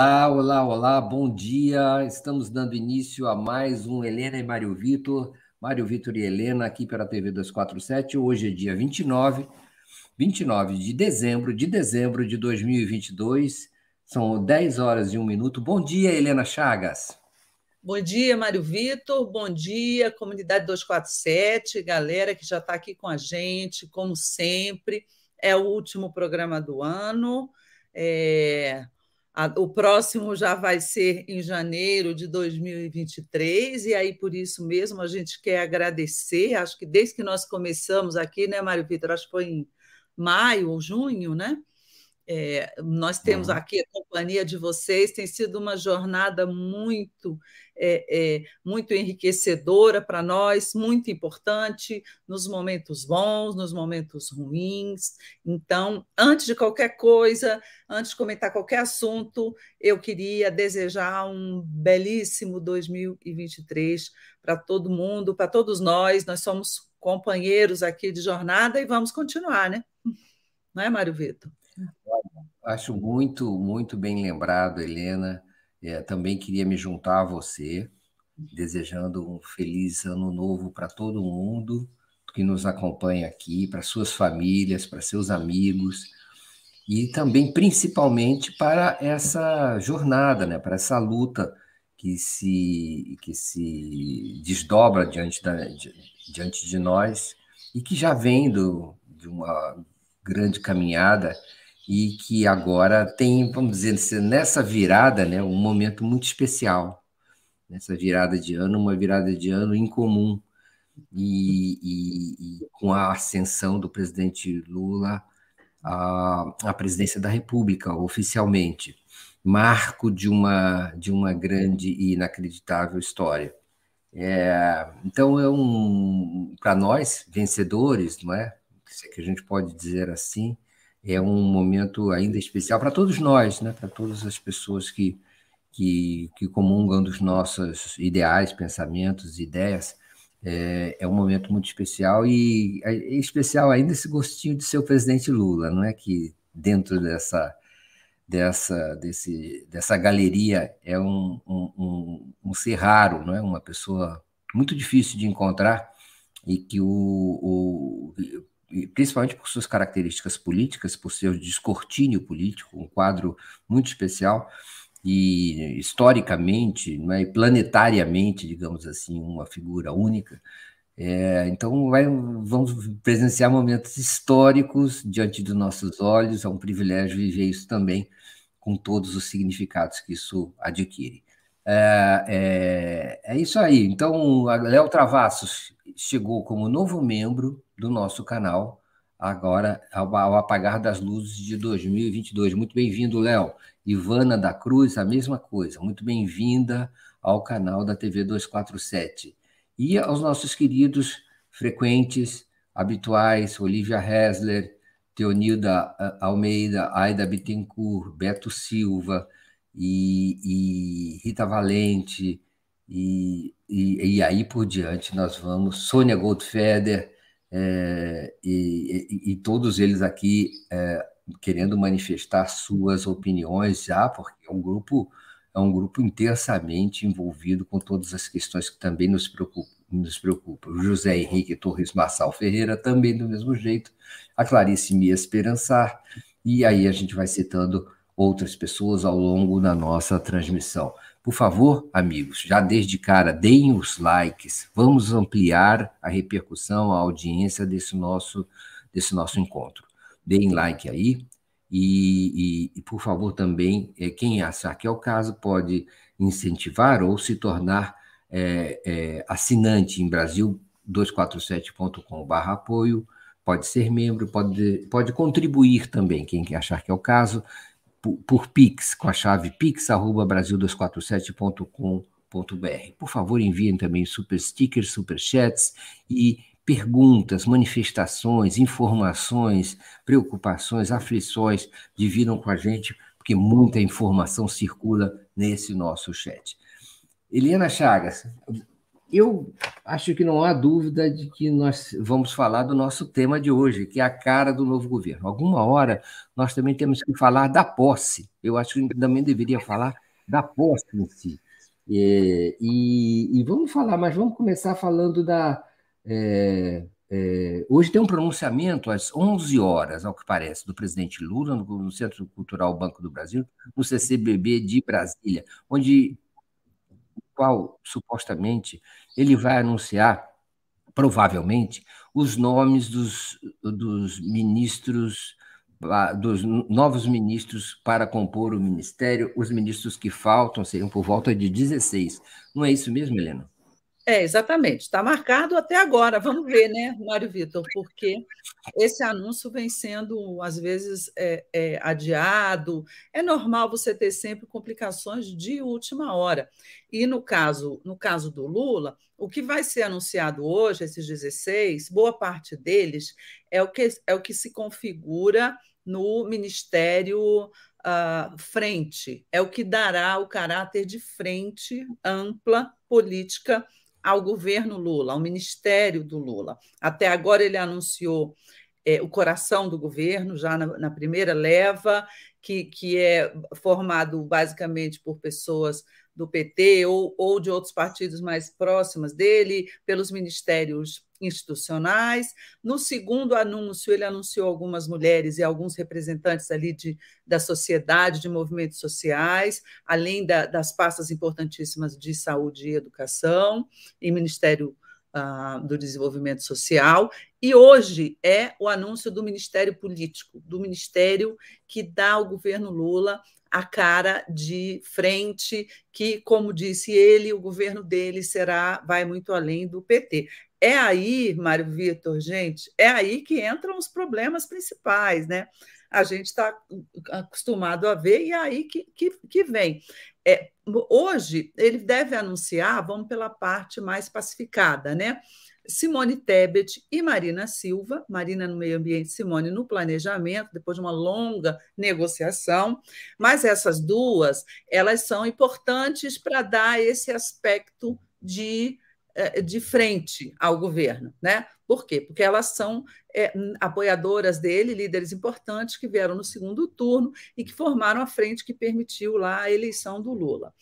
Olá, olá, olá, bom dia. Estamos dando início a mais um Helena e Mário Vitor. Mário Vitor e Helena aqui pela TV 247. Hoje é dia 29, 29 de dezembro de dezembro de 2022. São 10 horas e 1 minuto. Bom dia, Helena Chagas. Bom dia, Mário Vitor. Bom dia, comunidade 247, galera que já está aqui com a gente, como sempre. É o último programa do ano. É, o próximo já vai ser em janeiro de 2023, e aí por isso mesmo a gente quer agradecer. Acho que desde que nós começamos aqui, né, Mário Vitor? Acho que foi em maio ou junho, né? É, nós temos uhum. aqui a companhia de vocês, tem sido uma jornada muito, é, é, muito enriquecedora para nós, muito importante nos momentos bons, nos momentos ruins. Então, antes de qualquer coisa, antes de comentar qualquer assunto, eu queria desejar um belíssimo 2023 para todo mundo, para todos nós. Nós somos companheiros aqui de jornada e vamos continuar, né? Não é, Mário Vitor? Acho muito, muito bem lembrado, Helena. É, também queria me juntar a você, desejando um feliz ano novo para todo mundo que nos acompanha aqui, para suas famílias, para seus amigos e também principalmente para essa jornada, né, para essa luta que se que se desdobra diante da, diante de nós e que já vem do, de uma grande caminhada e que agora tem, vamos dizer, nessa virada, né, um momento muito especial. Nessa virada de ano, uma virada de ano incomum. E, e, e com a ascensão do presidente Lula à, à presidência da República, oficialmente. Marco de uma, de uma grande e inacreditável história. É, então, é um, para nós, vencedores, não é? Se é que a gente pode dizer assim, é um momento ainda especial para todos nós, né? para todas as pessoas que, que, que comungam dos nossos ideais, pensamentos, ideias. É, é, um momento muito especial e é especial ainda esse gostinho de ser o presidente Lula, não é que dentro dessa dessa desse, dessa galeria é um, um, um, um ser raro, não é uma pessoa muito difícil de encontrar e que o, o principalmente por suas características políticas, por seu descortínio político, um quadro muito especial e historicamente, né, planetariamente, digamos assim, uma figura única. É, então, vai, vamos presenciar momentos históricos diante dos nossos olhos, é um privilégio viver isso também, com todos os significados que isso adquire. É, é, é isso aí. Então, Léo Travassos chegou como novo membro do nosso canal, agora ao, ao apagar das luzes de 2022. Muito bem-vindo, Léo. Ivana da Cruz, a mesma coisa. Muito bem-vinda ao canal da TV 247. E aos nossos queridos frequentes, habituais, Olivia Hessler, Teonilda eh, Almeida, Aida Bittencourt, Beto Silva e, e Rita Valente, e, e, e, aí por diante nós vamos, Sônia Goldfeder, é, e, e, todos eles aqui é, querendo manifestar suas opiniões já, porque é um grupo é um grupo intensamente envolvido com todas as questões que também nos preocupam. Nos preocupa. José Henrique Torres Marçal Ferreira também do mesmo jeito, a Clarice Mia Esperançar, e aí a gente vai citando outras pessoas ao longo da nossa transmissão. Por favor, amigos, já desde cara, deem os likes. Vamos ampliar a repercussão, a audiência desse nosso, desse nosso encontro. Deem like aí. E, e, e por favor, também, é, quem achar que é o caso, pode incentivar ou se tornar é, é, assinante em Brasil247.com.br apoio, pode ser membro, pode, pode contribuir também, quem achar que é o caso, por, Pix, com a chave pix.brasil247.com.br. Por favor, enviem também super stickers, super chats e perguntas, manifestações, informações, preocupações, aflições, dividam com a gente, porque muita informação circula nesse nosso chat. Helena Chagas, eu acho que não há dúvida de que nós vamos falar do nosso tema de hoje, que é a cara do novo governo. Alguma hora nós também temos que falar da posse. Eu acho que também deveria falar da posse em si. É, e, e, vamos falar, mas vamos começar falando da. É, é, hoje tem um pronunciamento às 11 horas, ao que parece, do presidente Lula, no, no Centro Cultural Banco do Brasil, no CCBB de Brasília, onde qual supostamente ele vai anunciar, provavelmente, os nomes dos, dos ministros, dos novos ministros para compor o ministério. Os ministros que faltam seriam por volta de 16. Não é isso mesmo, Helena? É, exatamente. Está marcado até agora. Vamos ver, né, Mário Vitor, porque esse anúncio vem sendo, às vezes, é, é, adiado. É normal você ter sempre complicações de última hora. E no caso, no caso do Lula, o que vai ser anunciado hoje, esses 16, boa parte deles é o que, é o que se configura no Ministério uh, Frente, é o que dará o caráter de frente ampla política ao governo Lula, ao ministério do Lula. Até agora ele anunciou é, o coração do governo, já na, na primeira leva, que, que é formado basicamente por pessoas do PT ou, ou de outros partidos mais próximos dele, pelos ministérios institucionais. No segundo anúncio, ele anunciou algumas mulheres e alguns representantes ali de, da sociedade, de movimentos sociais, além da, das pastas importantíssimas de saúde e educação, e Ministério uh, do Desenvolvimento Social. E hoje é o anúncio do Ministério Político, do ministério que dá ao governo Lula a cara de frente, que, como disse ele, o governo dele será vai muito além do PT. É aí, Mário Vitor, gente, é aí que entram os problemas principais, né? A gente está acostumado a ver e é aí que, que, que vem. É, hoje, ele deve anunciar, vamos pela parte mais pacificada, né? Simone Tebet e Marina Silva, Marina no meio ambiente, Simone no planejamento, depois de uma longa negociação, mas essas duas, elas são importantes para dar esse aspecto de, de frente ao governo, né? Por quê? Porque elas são é, apoiadoras dele, líderes importantes que vieram no segundo turno e que formaram a frente que permitiu lá a eleição do Lula.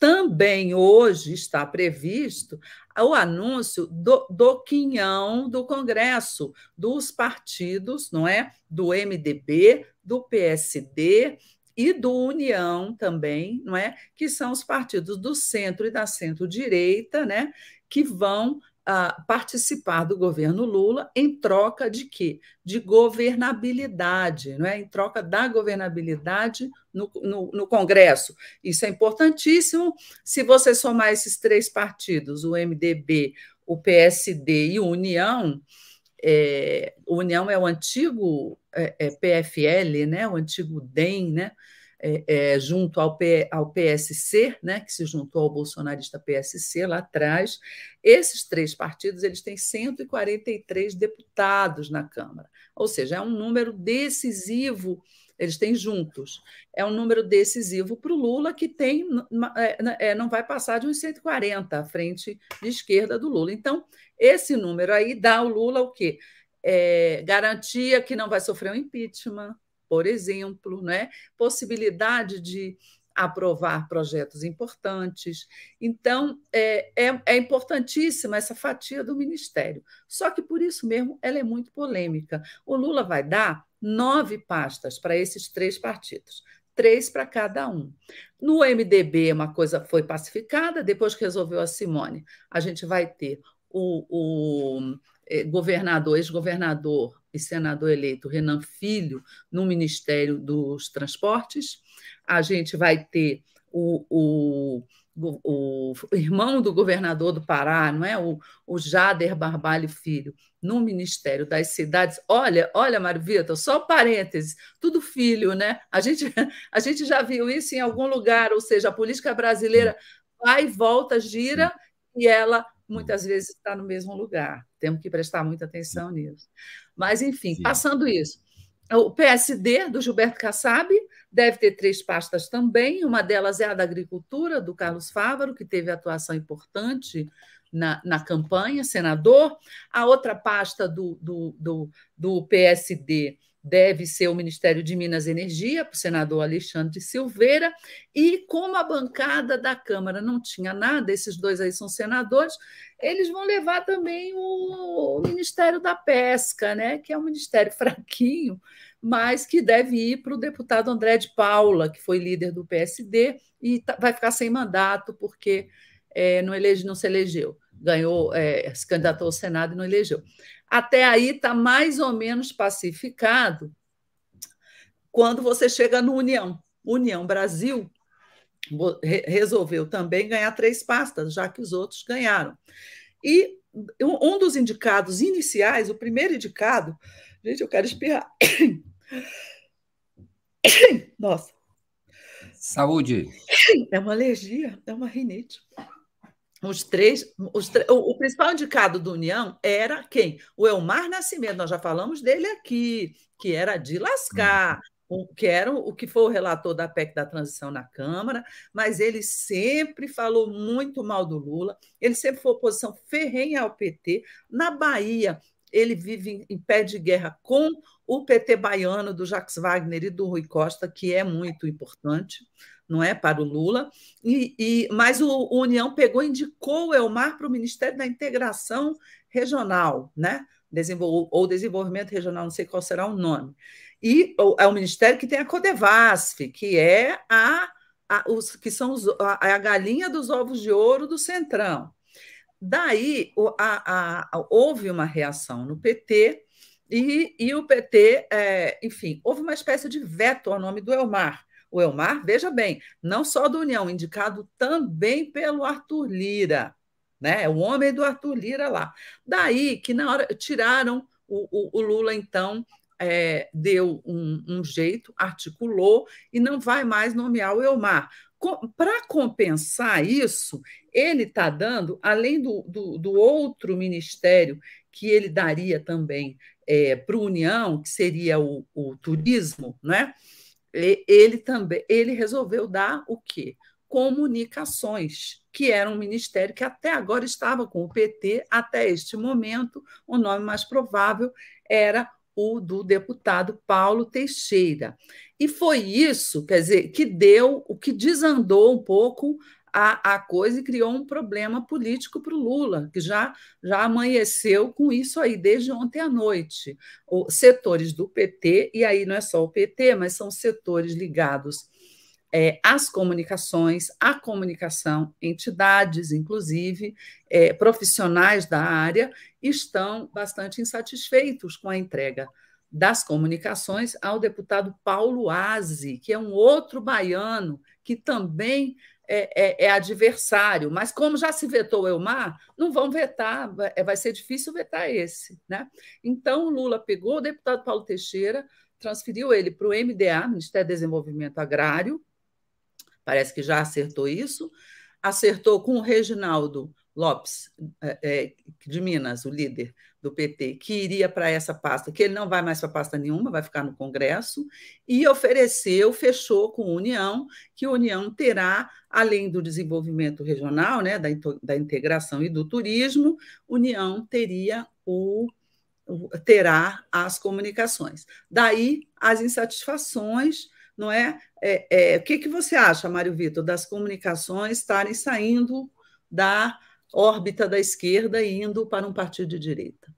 Também hoje está previsto o anúncio do, do quinhão do Congresso, dos partidos, não é? Do MDB, do PSD e do União também, não é? Que são os partidos do centro e da centro-direita, né? Que vão a participar do governo Lula em troca de quê? De governabilidade, não é? em troca da governabilidade no, no, no, Congresso. Isso é importantíssimo. Se você somar esses três partidos, o MDB, o PSD e o União, é, o União é o antigo é, é PFL, né? o antigo DEM, né? É, é, junto ao, P, ao PSC, né, que se juntou ao bolsonarista PSC lá atrás, esses três partidos eles têm 143 deputados na Câmara, ou seja, é um número decisivo eles têm juntos. É um número decisivo para o Lula, que tem é, é, não vai passar de uns 140 à frente de esquerda do Lula. Então, esse número aí dá ao Lula o quê? É, garantia que não vai sofrer um impeachment, por exemplo, né? possibilidade de aprovar projetos importantes. Então, é, é, é, importantíssima essa fatia do Ministério. Só que, por isso mesmo, ela é muito polêmica. O Lula vai dar nove pastas para esses três partidos. Três para cada um. No MDB, uma coisa foi pacificada, depois que resolveu a Simone, a gente vai ter o, o governador, ex-governador e senador eleito Renan Filho no Ministério dos Transportes. A gente vai ter o, o, o, irmão do governador do Pará, não é? O, o Jader Barbalho Filho, no Ministério das Cidades. Olha, olha, Mário Vitor, só parênteses, tudo filho, né? A gente, a gente já viu isso em algum lugar, ou seja, a política brasileira vai volta, gira, e ela muitas vezes está no mesmo lugar. Temos que prestar muita atenção nisso. Mas, enfim, Sim. passando isso. O PSD do Gilberto Kassab deve ter três pastas também. Uma delas é a da agricultura, do Carlos Fávaro, que teve atuação importante na, na campanha, senador. A outra pasta do, do, do, do PSD deve ser o Ministério de Minas e Energia, para o senador Alexandre Silveira, e como a bancada da Câmara não tinha nada, esses dois aí são senadores, eles vão levar também o, Ministério da Pesca, né, que é um ministério fraquinho, mas que deve ir para o deputado André de Paula, que foi líder do PSD, e tá, vai ficar sem mandato, porque é, não, elege, não se elegeu, ganhou, é, se candidatou ao Senado e não elegeu. Até aí está mais ou menos pacificado quando você chega no União. União Brasil resolveu também ganhar três pastas, já que os outros ganharam. E um dos indicados iniciais, o primeiro indicado, gente, eu quero espirrar. Nossa. Saúde. É uma alergia, é uma rinite. Os três, os, o, o, principal indicado do União era quem? O Elmar Nascimento, nós já falamos dele aqui, que era de lascar, o, que era o que foi o relator da PEC da transição na Câmara, mas ele sempre falou muito mal do Lula, ele sempre foi oposição ferrenha ao PT. Na Bahia, ele vive em, em pé de guerra com o PT baiano do Jacques Wagner e do Rui Costa, que é muito importante não é para o Lula, e, e mas o, o União pegou indicou o Elmar para o Ministério da Integração Regional, né? Desenvol, ou Desenvolvimento Regional, não sei qual será o nome. E é o ministério que tem a Codevasf, que é a, a os, que são os, a, a galinha dos ovos de ouro do Centrão. Daí a, a, houve uma reação no PT, e, e o PT, é, enfim, houve uma espécie de veto ao nome do Elmar. O Elmar, veja bem, não só do União, indicado também pelo Arthur Lira, né? É o homem do Arthur Lira lá. Daí que na hora tiraram o, o, o Lula, então, é, deu um, um, jeito, articulou e não vai mais nomear o Elmar. Para compensar isso, ele está dando, além do, do, do, outro ministério que ele daria também é, para a União, que seria o, o turismo, né? Ele também ele resolveu dar o quê? Comunicações, que era um ministério que até agora estava com o PT, até este momento, o nome mais provável era o do deputado Paulo Teixeira. E foi isso, quer dizer, que deu, o que desandou um pouco a, a coisa e criou um problema político para o Lula, que já, já amanheceu com isso aí desde ontem à noite. O, setores do PT, e aí não é só o PT, mas são setores ligados é, às comunicações, à comunicação, entidades, inclusive, é, profissionais da área, estão bastante insatisfeitos com a entrega das comunicações ao deputado Paulo Aze, que é um outro baiano que também é, é, é, adversário, mas como já se vetou o Elmar, não vão vetar, vai, vai ser difícil vetar esse. Né? Então, Lula pegou o deputado Paulo Teixeira, transferiu ele para o MDA, Ministério do Desenvolvimento Agrário, parece que já acertou isso, acertou com o Reginaldo Lopes, é, é, de Minas, o líder do PT, que iria para essa pasta, que ele não vai mais para pasta nenhuma, vai ficar no Congresso, e ofereceu, fechou com a União, que a União terá, além do desenvolvimento regional, né, da, da integração e do turismo, União teria o terá as comunicações. Daí as insatisfações, não é? é, é o que, que você acha, Mário Vitor, das comunicações estarem saindo da órbita da esquerda e indo para um partido de direita?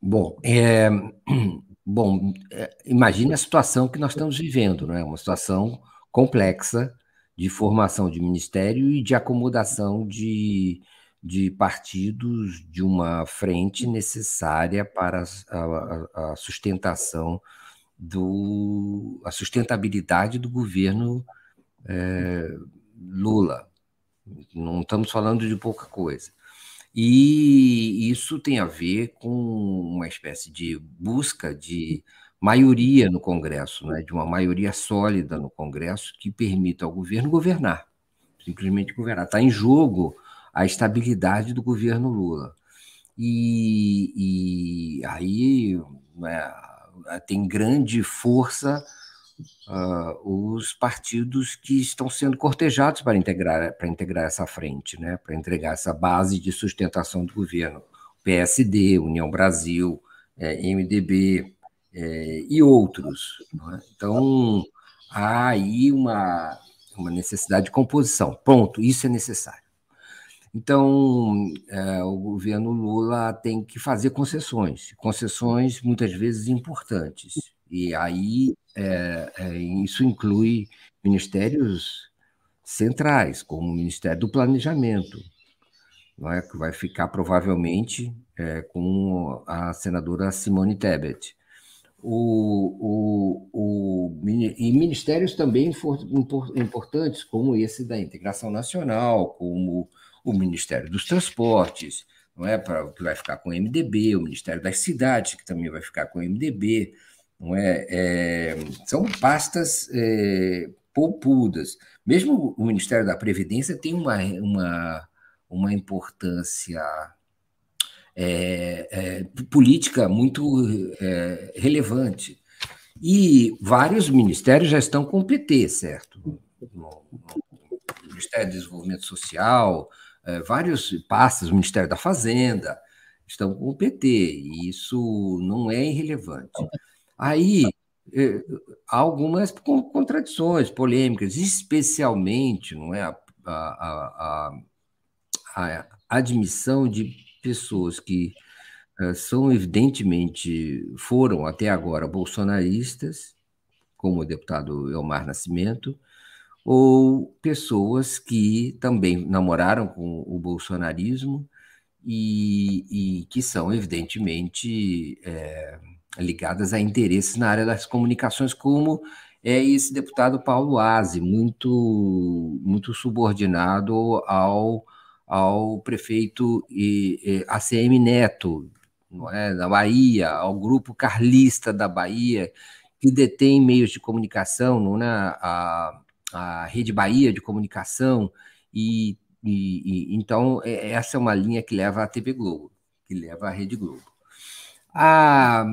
Bom, é, bom, é, imagine a situação que nós estamos vivendo, não é? Uma situação complexa de formação de ministério e de acomodação de, de partidos de uma frente necessária para a, a sustentação do a sustentabilidade do governo é, Lula. Não estamos falando de pouca coisa. E isso tem a ver com uma espécie de busca de maioria no Congresso, né? de uma maioria sólida no Congresso que permita ao governo governar, simplesmente governar. Está em jogo a estabilidade do governo Lula. E, e aí né, tem grande força uh, os partidos que estão sendo cortejados para integrar, para integrar essa frente, né, para entregar essa base de sustentação do governo. PSD, União Brasil, é, MDB é, e outros. É? Então, há aí uma, uma necessidade de composição. Ponto, isso é necessário. Então, é, o governo Lula tem que fazer concessões, concessões muitas vezes importantes. E aí é, é, isso inclui ministérios centrais, como o Ministério do Planejamento, não é? que vai ficar provavelmente é, com a senadora Simone Tebet. O, o, o, e ministérios também importantes, como esse da integração nacional, como o Ministério dos Transportes, não é para que vai ficar com o MDB, o Ministério das Cidades, que também vai ficar com o MDB, não é? é são pastas é, poupudas. Mesmo o Ministério da Previdência tem uma, uma, uma importância é, é, política muito é, relevante. E vários ministérios já estão com o PT, certo? No, no Ministério do Desenvolvimento Social, é, vários pastas, o Ministério da Fazenda, estão com o PT, e isso não é irrelevante. Aí há algumas contradições, polêmicas, especialmente não é, a, a, a, a admissão de pessoas que uh, são evidentemente, foram até agora bolsonaristas, como o deputado Elmar Nascimento, ou pessoas que também namoraram com o bolsonarismo e, e que são, evidentemente, é, ligadas a interesses na área das comunicações, como é esse deputado Paulo Aze, muito, muito subordinado ao, ao prefeito e, e, ACM Neto, não é, da Bahia, ao grupo carlista da Bahia, que detém meios de comunicação, não é, a, a Rede Bahia de Comunicação, e, e, e, então é, essa é uma linha que leva à TV Globo, que leva à Rede Globo. A,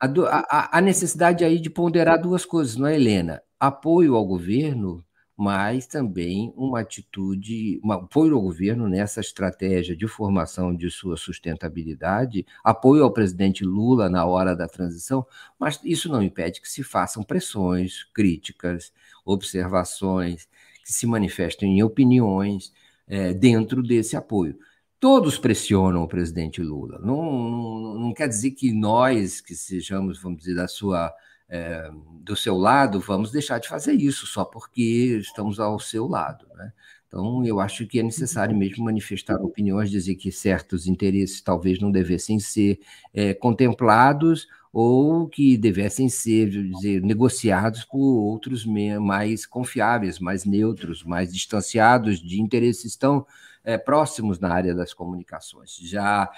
a, a necessidade aí de ponderar duas coisas, não é, Helena? Apoio ao governo, mas também uma atitude, apoio ao governo nessa estratégia de formação de sua sustentabilidade, apoio ao presidente Lula na hora da transição, mas isso não impede que se façam pressões, críticas, observações, que se manifestem em opiniões é, dentro desse apoio. Todos pressionam o presidente Lula. Não, não, não, quer dizer que nós, que sejamos, vamos dizer, da sua, é, do seu lado, vamos deixar de fazer isso só porque estamos ao seu lado. Né? Então, eu acho que é necessário mesmo manifestar opiniões, dizer que certos interesses talvez não devessem ser é, contemplados ou que devessem ser dizer, negociados por outros mais confiáveis, mais neutros, mais distanciados de interesses tão é, próximos na área das comunicações. Já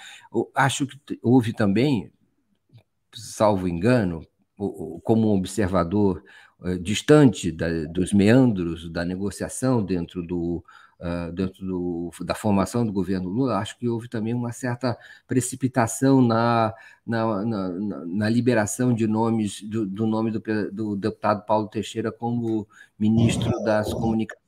acho que houve também, salvo engano, como um observador é, distante da, dos meandros da negociação dentro do uh, dentro do, da formação do governo Lula, acho que houve também uma certa precipitação na, na, na, na liberação de nomes do, do nome do, do, deputado Paulo Teixeira como ministro das comunicações.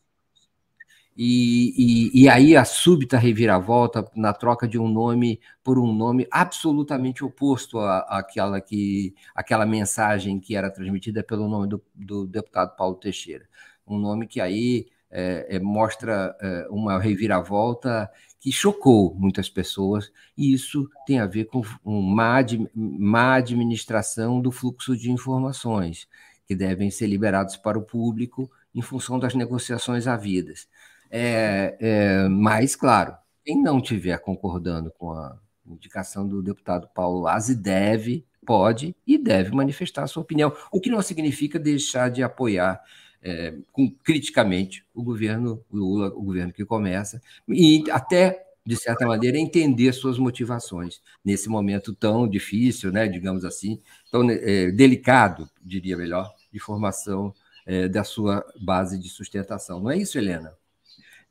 E, e, e, aí a súbita reviravolta na troca de um nome por um nome absolutamente oposto à, àquela, que, àquela mensagem que era transmitida pelo nome do, do deputado Paulo Teixeira. Um nome que aí é, é, mostra é, uma reviravolta que chocou muitas pessoas, e isso tem a ver com uma má administração do fluxo de informações, que devem ser liberados para o público em função das negociações havidas. É, é, mas, claro, quem não estiver concordando com a indicação do deputado Paulo Lazi deve, pode e deve manifestar a sua opinião, o que não significa deixar de apoiar é, com, criticamente o governo Lula, o governo que começa, e até, de certa maneira, entender suas motivações nesse momento tão difícil, né, digamos assim, tão é, delicado, diria melhor, de formação é, da sua base de sustentação. Não é isso, Helena?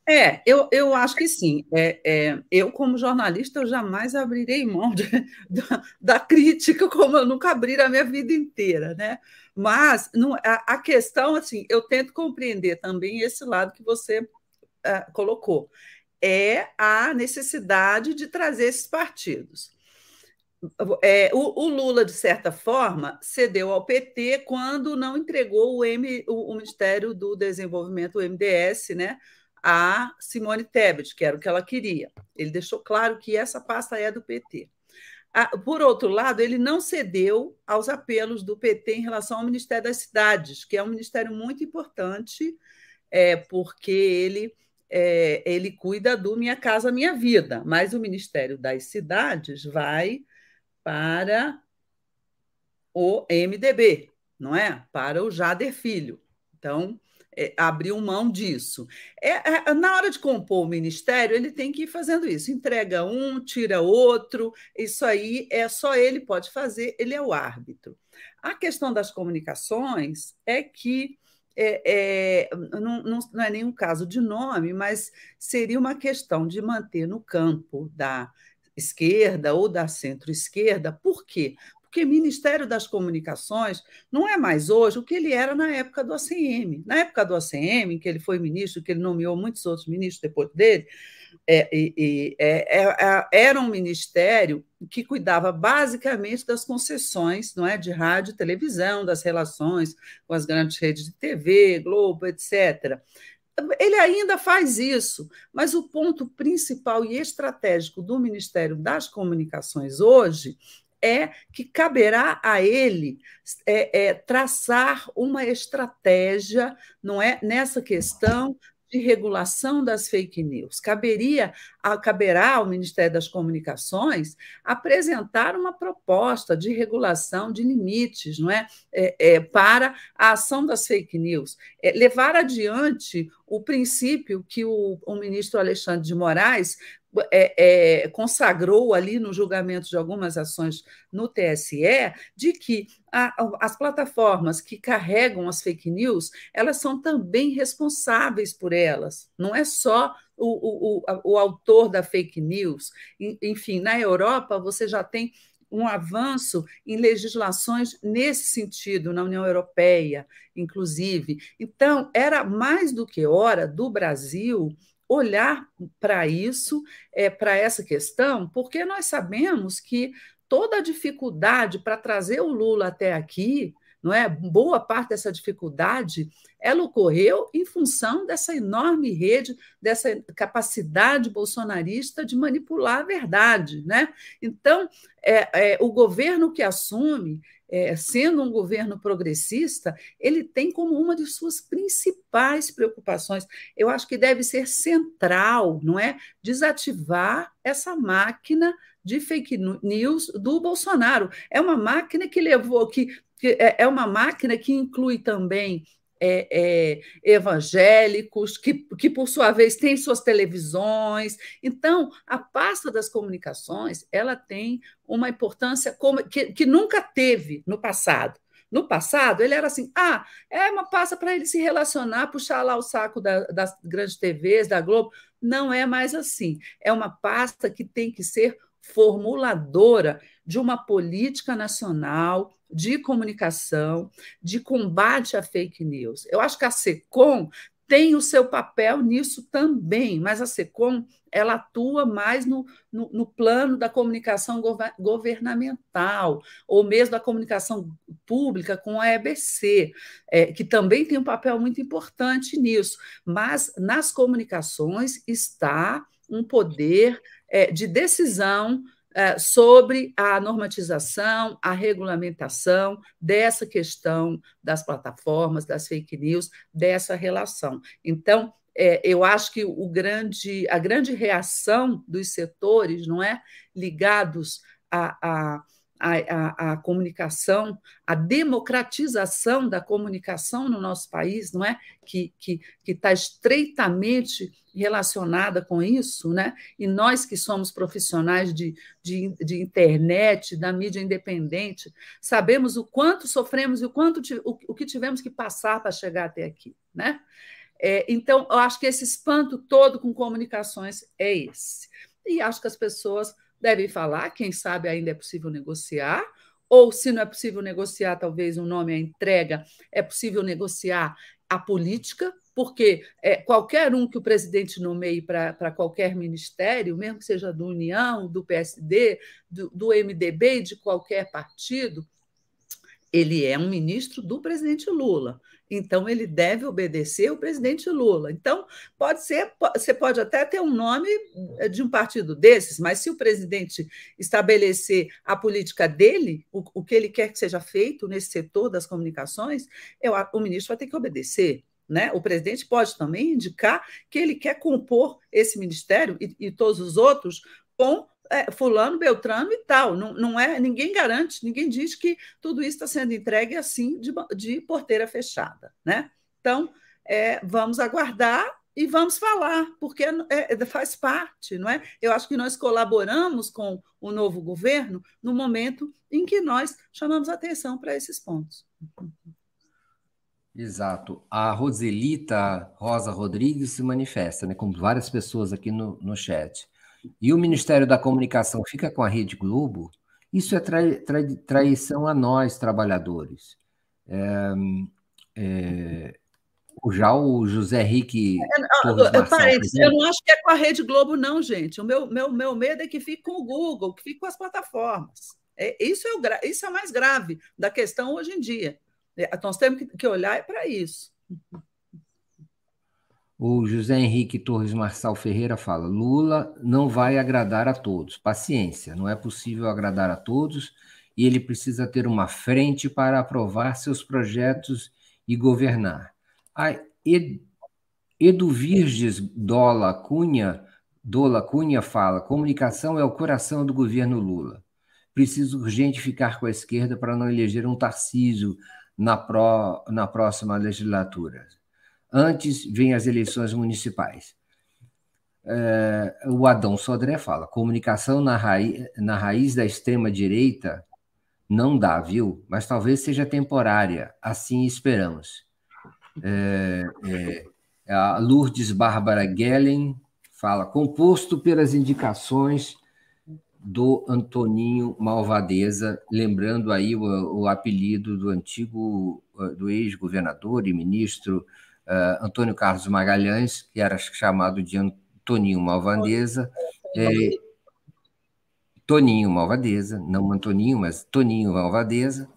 É, eu, eu acho que sim. É, é, eu, como jornalista, eu jamais abrirei mão de, da, da, crítica, como eu nunca abri a minha vida inteira, né? Mas não, a, a, questão, assim, eu tento compreender também esse lado que você uh, colocou, é a necessidade de trazer esses partidos. É, o, o, Lula, de certa forma, cedeu ao PT quando não entregou o, M, o, o Ministério do Desenvolvimento, o MDS, né? A Simone Tebet, que era o que ela queria. Ele deixou claro que essa pasta é do PT. Por outro lado, ele não cedeu aos apelos do PT em relação ao Ministério das Cidades, que é um ministério muito importante, é, porque ele, é, ele cuida do Minha Casa Minha Vida, mas o Ministério das Cidades vai para o MDB, não é? Para o Jader Filho. Então, é, abriu mão disso. É, é, na hora de compor o ministério, ele tem que ir fazendo isso: entrega um, tira outro. Isso aí é só ele pode fazer, ele é o árbitro. A questão das comunicações é que é, é, não, não, não, é nenhum caso de nome, mas seria uma questão de manter no campo da esquerda ou da centro-esquerda. Por quê? Porque Ministério das Comunicações não é mais hoje o que ele era na época do ACM. Na época do ACM, em que ele foi ministro, que ele nomeou muitos outros ministros depois dele, é, é, é, era um ministério que cuidava basicamente das concessões não é, de rádio e televisão, das relações com as grandes redes de TV, Globo, etc. Ele ainda faz isso, mas o ponto principal e estratégico do Ministério das Comunicações hoje é que caberá a ele é, é, traçar uma estratégia, não é, nessa questão de regulação das fake news. Caberia, caberá ao Ministério das Comunicações apresentar uma proposta de regulação de limites, não é, é, é para a ação das fake news, é, levar adiante o princípio que o, o ministro Alexandre de Moraes é, é, consagrou ali no julgamento de algumas ações no TSE, de que a, as plataformas que carregam as fake news, elas são também responsáveis por elas, não é só o, o, o, o autor da fake news. Enfim, na Europa, você já tem um avanço em legislações nesse sentido, na União Europeia, inclusive. Então, era mais do que hora do Brasil olhar para isso, é, para essa questão, porque nós sabemos que toda a dificuldade para trazer o Lula até aqui, não é? Boa parte dessa dificuldade, ela ocorreu em função dessa enorme rede, dessa capacidade bolsonarista de manipular a verdade, né? Então, é, é o governo que assume, é, sendo um governo progressista, ele tem como uma de suas principais preocupações, eu acho que deve ser central, não é? Desativar essa máquina de fake news do Bolsonaro. É uma máquina que levou, que, que é, é uma máquina que inclui também é, é, evangélicos, que, que, por sua vez, têm suas televisões. Então, a pasta das comunicações ela tem uma importância como, que, que nunca teve no passado. No passado, ele era assim: ah, é uma pasta para ele se relacionar, puxar lá o saco da, das grandes TVs, da Globo. Não é mais assim. É uma pasta que tem que ser formuladora de uma política nacional de comunicação, de combate à fake news. Eu acho que a SECOM tem o seu papel nisso também, mas a SECOM ela atua mais no, no, no plano da comunicação governamental, ou mesmo da comunicação pública com a EBC, é, que também tem um papel muito importante nisso. Mas nas comunicações está um poder é, de decisão sobre a normatização, a regulamentação dessa questão das plataformas, das fake news, dessa relação. Então, é, eu acho que o grande, a grande reação dos setores não é ligados a, a a, a, a, comunicação, a democratização da comunicação no nosso país, não é? Que está estreitamente relacionada com isso, né? E nós que somos profissionais de, de, de, internet, da mídia independente, sabemos o quanto sofremos e o quanto o, o que tivemos que passar para chegar até aqui, né? É, então, eu acho que esse espanto todo com comunicações é esse. E acho que as pessoas devem falar, quem sabe ainda é possível negociar, ou se não é possível negociar, talvez o um nome é entrega, é possível negociar a política, porque é, qualquer um que o presidente nomeie para qualquer ministério, mesmo que seja do União, do PSD, do, do MDB, de qualquer partido, ele é um ministro do presidente Lula. Então, ele deve obedecer o presidente Lula. Então, pode ser, você pode até ter um nome eh, de um partido desses, mas se o presidente estabelecer a política dele, o, o que ele quer que seja feito nesse setor das comunicações, eu, o ministro vai ter que obedecer. Né? O presidente pode também indicar que ele quer compor esse ministério e, e todos os outros com é, fulano, beltrano e tal. Não, não é, ninguém garante, ninguém diz que tudo isso está sendo entregue assim de, de porteira fechada, né? Então, é, vamos aguardar e vamos falar, porque é, é, faz parte, não é? Eu acho que nós colaboramos com o novo governo no momento em que nós chamamos atenção para esses pontos. Exato. A Roselita Rosa Rodrigues se manifesta, né, como várias pessoas aqui no, no chat e o Ministério da Comunicação fica com a Rede Globo, isso é trai, trai, traição a nós, trabalhadores. É, é, já o José Henrique. É, eu, eu não acho que é com a Rede Globo, não, gente. O meu, meu, meu medo é que fique com o Google, que fique com as plataformas. É, isso, é o, isso é o mais grave da questão hoje em dia. É, nós temos que olhar para isso. O José Henrique Torres Marçal Ferreira fala: Lula não vai agradar a todos. Paciência, não é possível agradar a todos e ele precisa ter uma frente para aprovar seus projetos e governar. A Edu Virges Dola Cunha, Dola Cunha fala: comunicação é o coração do governo Lula. Preciso urgente ficar com a esquerda para não eleger um Tarcísio na, pró, na próxima legislatura. Antes vem as eleições municipais. É, o Adão Sodré fala: comunicação na raiz, na raiz da extrema-direita não dá, viu? Mas talvez seja temporária, assim esperamos. É, é, a Lourdes Bárbara Gellen fala: composto pelas indicações do Antoninho Malvadeza, lembrando aí o, o apelido do antigo, do ex-governador e ministro uh, Antônio Carlos Magalhães, que era chamado de Antoninho Malvadeza, é, Toninho Malvadeza, não Antoninho, mas Toninho Malvadeza,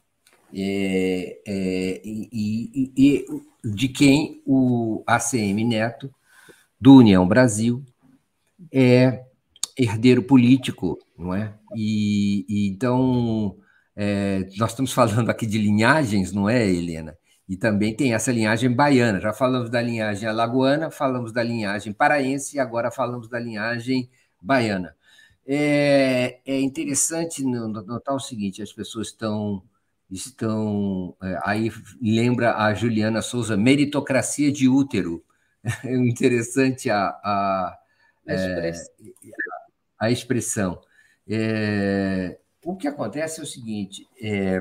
é, é, e, e, e, de quem o ACM Neto, do União Brasil, é herdeiro político, não é? E, e então, é, nós estamos falando aqui de linhagens, não é, Helena? E também tem essa linhagem baiana. Já falamos da linhagem alagoana, falamos da linhagem paraense e agora falamos da linhagem baiana. É, é interessante notar o seguinte: as pessoas estão. estão é, aí lembra a Juliana Souza, meritocracia de útero. É interessante a, a, a é, expressão. a expressão. É, o que acontece é o seguinte: é,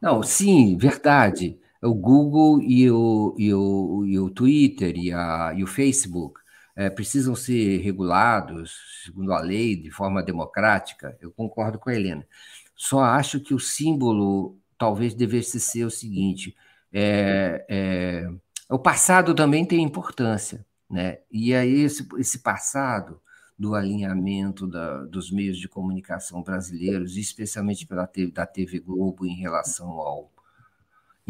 não, sim, verdade. O Google e o, e o, e o Twitter e, a, e o Facebook é, precisam ser regulados, segundo a lei, de forma democrática. Eu concordo com a Helena. Só acho que o símbolo talvez devesse ser o seguinte: é, é, o passado também tem importância, né? E aí esse, esse passado do alinhamento da, dos meios de comunicação brasileiros, especialmente pela TV, da TV Globo em relação ao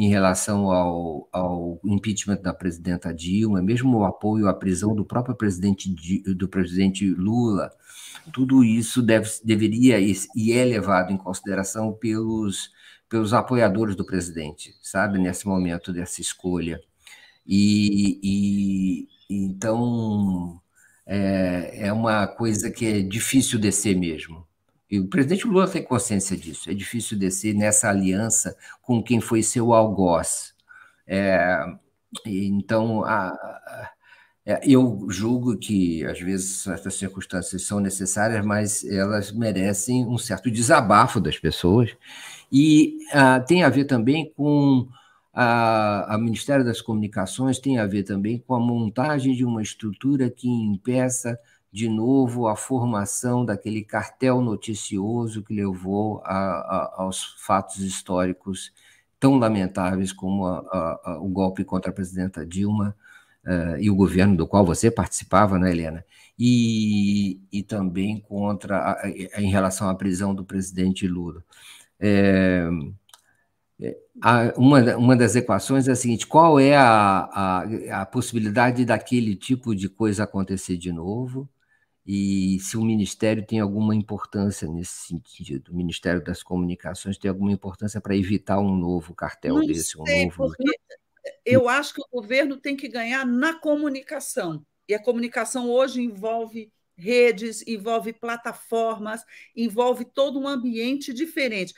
em relação ao, ao impeachment da presidenta Dilma, mesmo o apoio à prisão do próprio presidente do presidente Lula, tudo isso deve, deveria e é levado em consideração pelos pelos apoiadores do presidente, sabe, nesse momento dessa escolha. E, e então é, é uma coisa que é difícil descer mesmo. E o presidente Lula tem consciência disso. É difícil descer nessa aliança com quem foi seu algoz. É, então, a, a, é, eu julgo que, às vezes, essas circunstâncias são necessárias, mas elas merecem um certo desabafo das pessoas. E a, ah, tem a ver também com a, a Ministério das Comunicações tem a ver também com a montagem de uma estrutura que impeça de novo a formação daquele cartel noticioso que levou a, a, aos fatos históricos tão lamentáveis como a, o golpe contra a presidenta Dilma uh, e o governo do qual você participava, né, Helena? E, e também contra em relação à prisão do presidente Lula. É, uma, uma das equações é a seguinte: qual é a, a, a possibilidade daquele tipo de coisa acontecer de novo? e se o Ministério tem alguma importância nesse sentido. O Ministério das Comunicações tem alguma importância para evitar um novo cartel Não desse, um sei, novo. Eu acho que o governo tem que ganhar na comunicação. E a comunicação hoje envolve redes, envolve plataformas, envolve todo um ambiente diferente.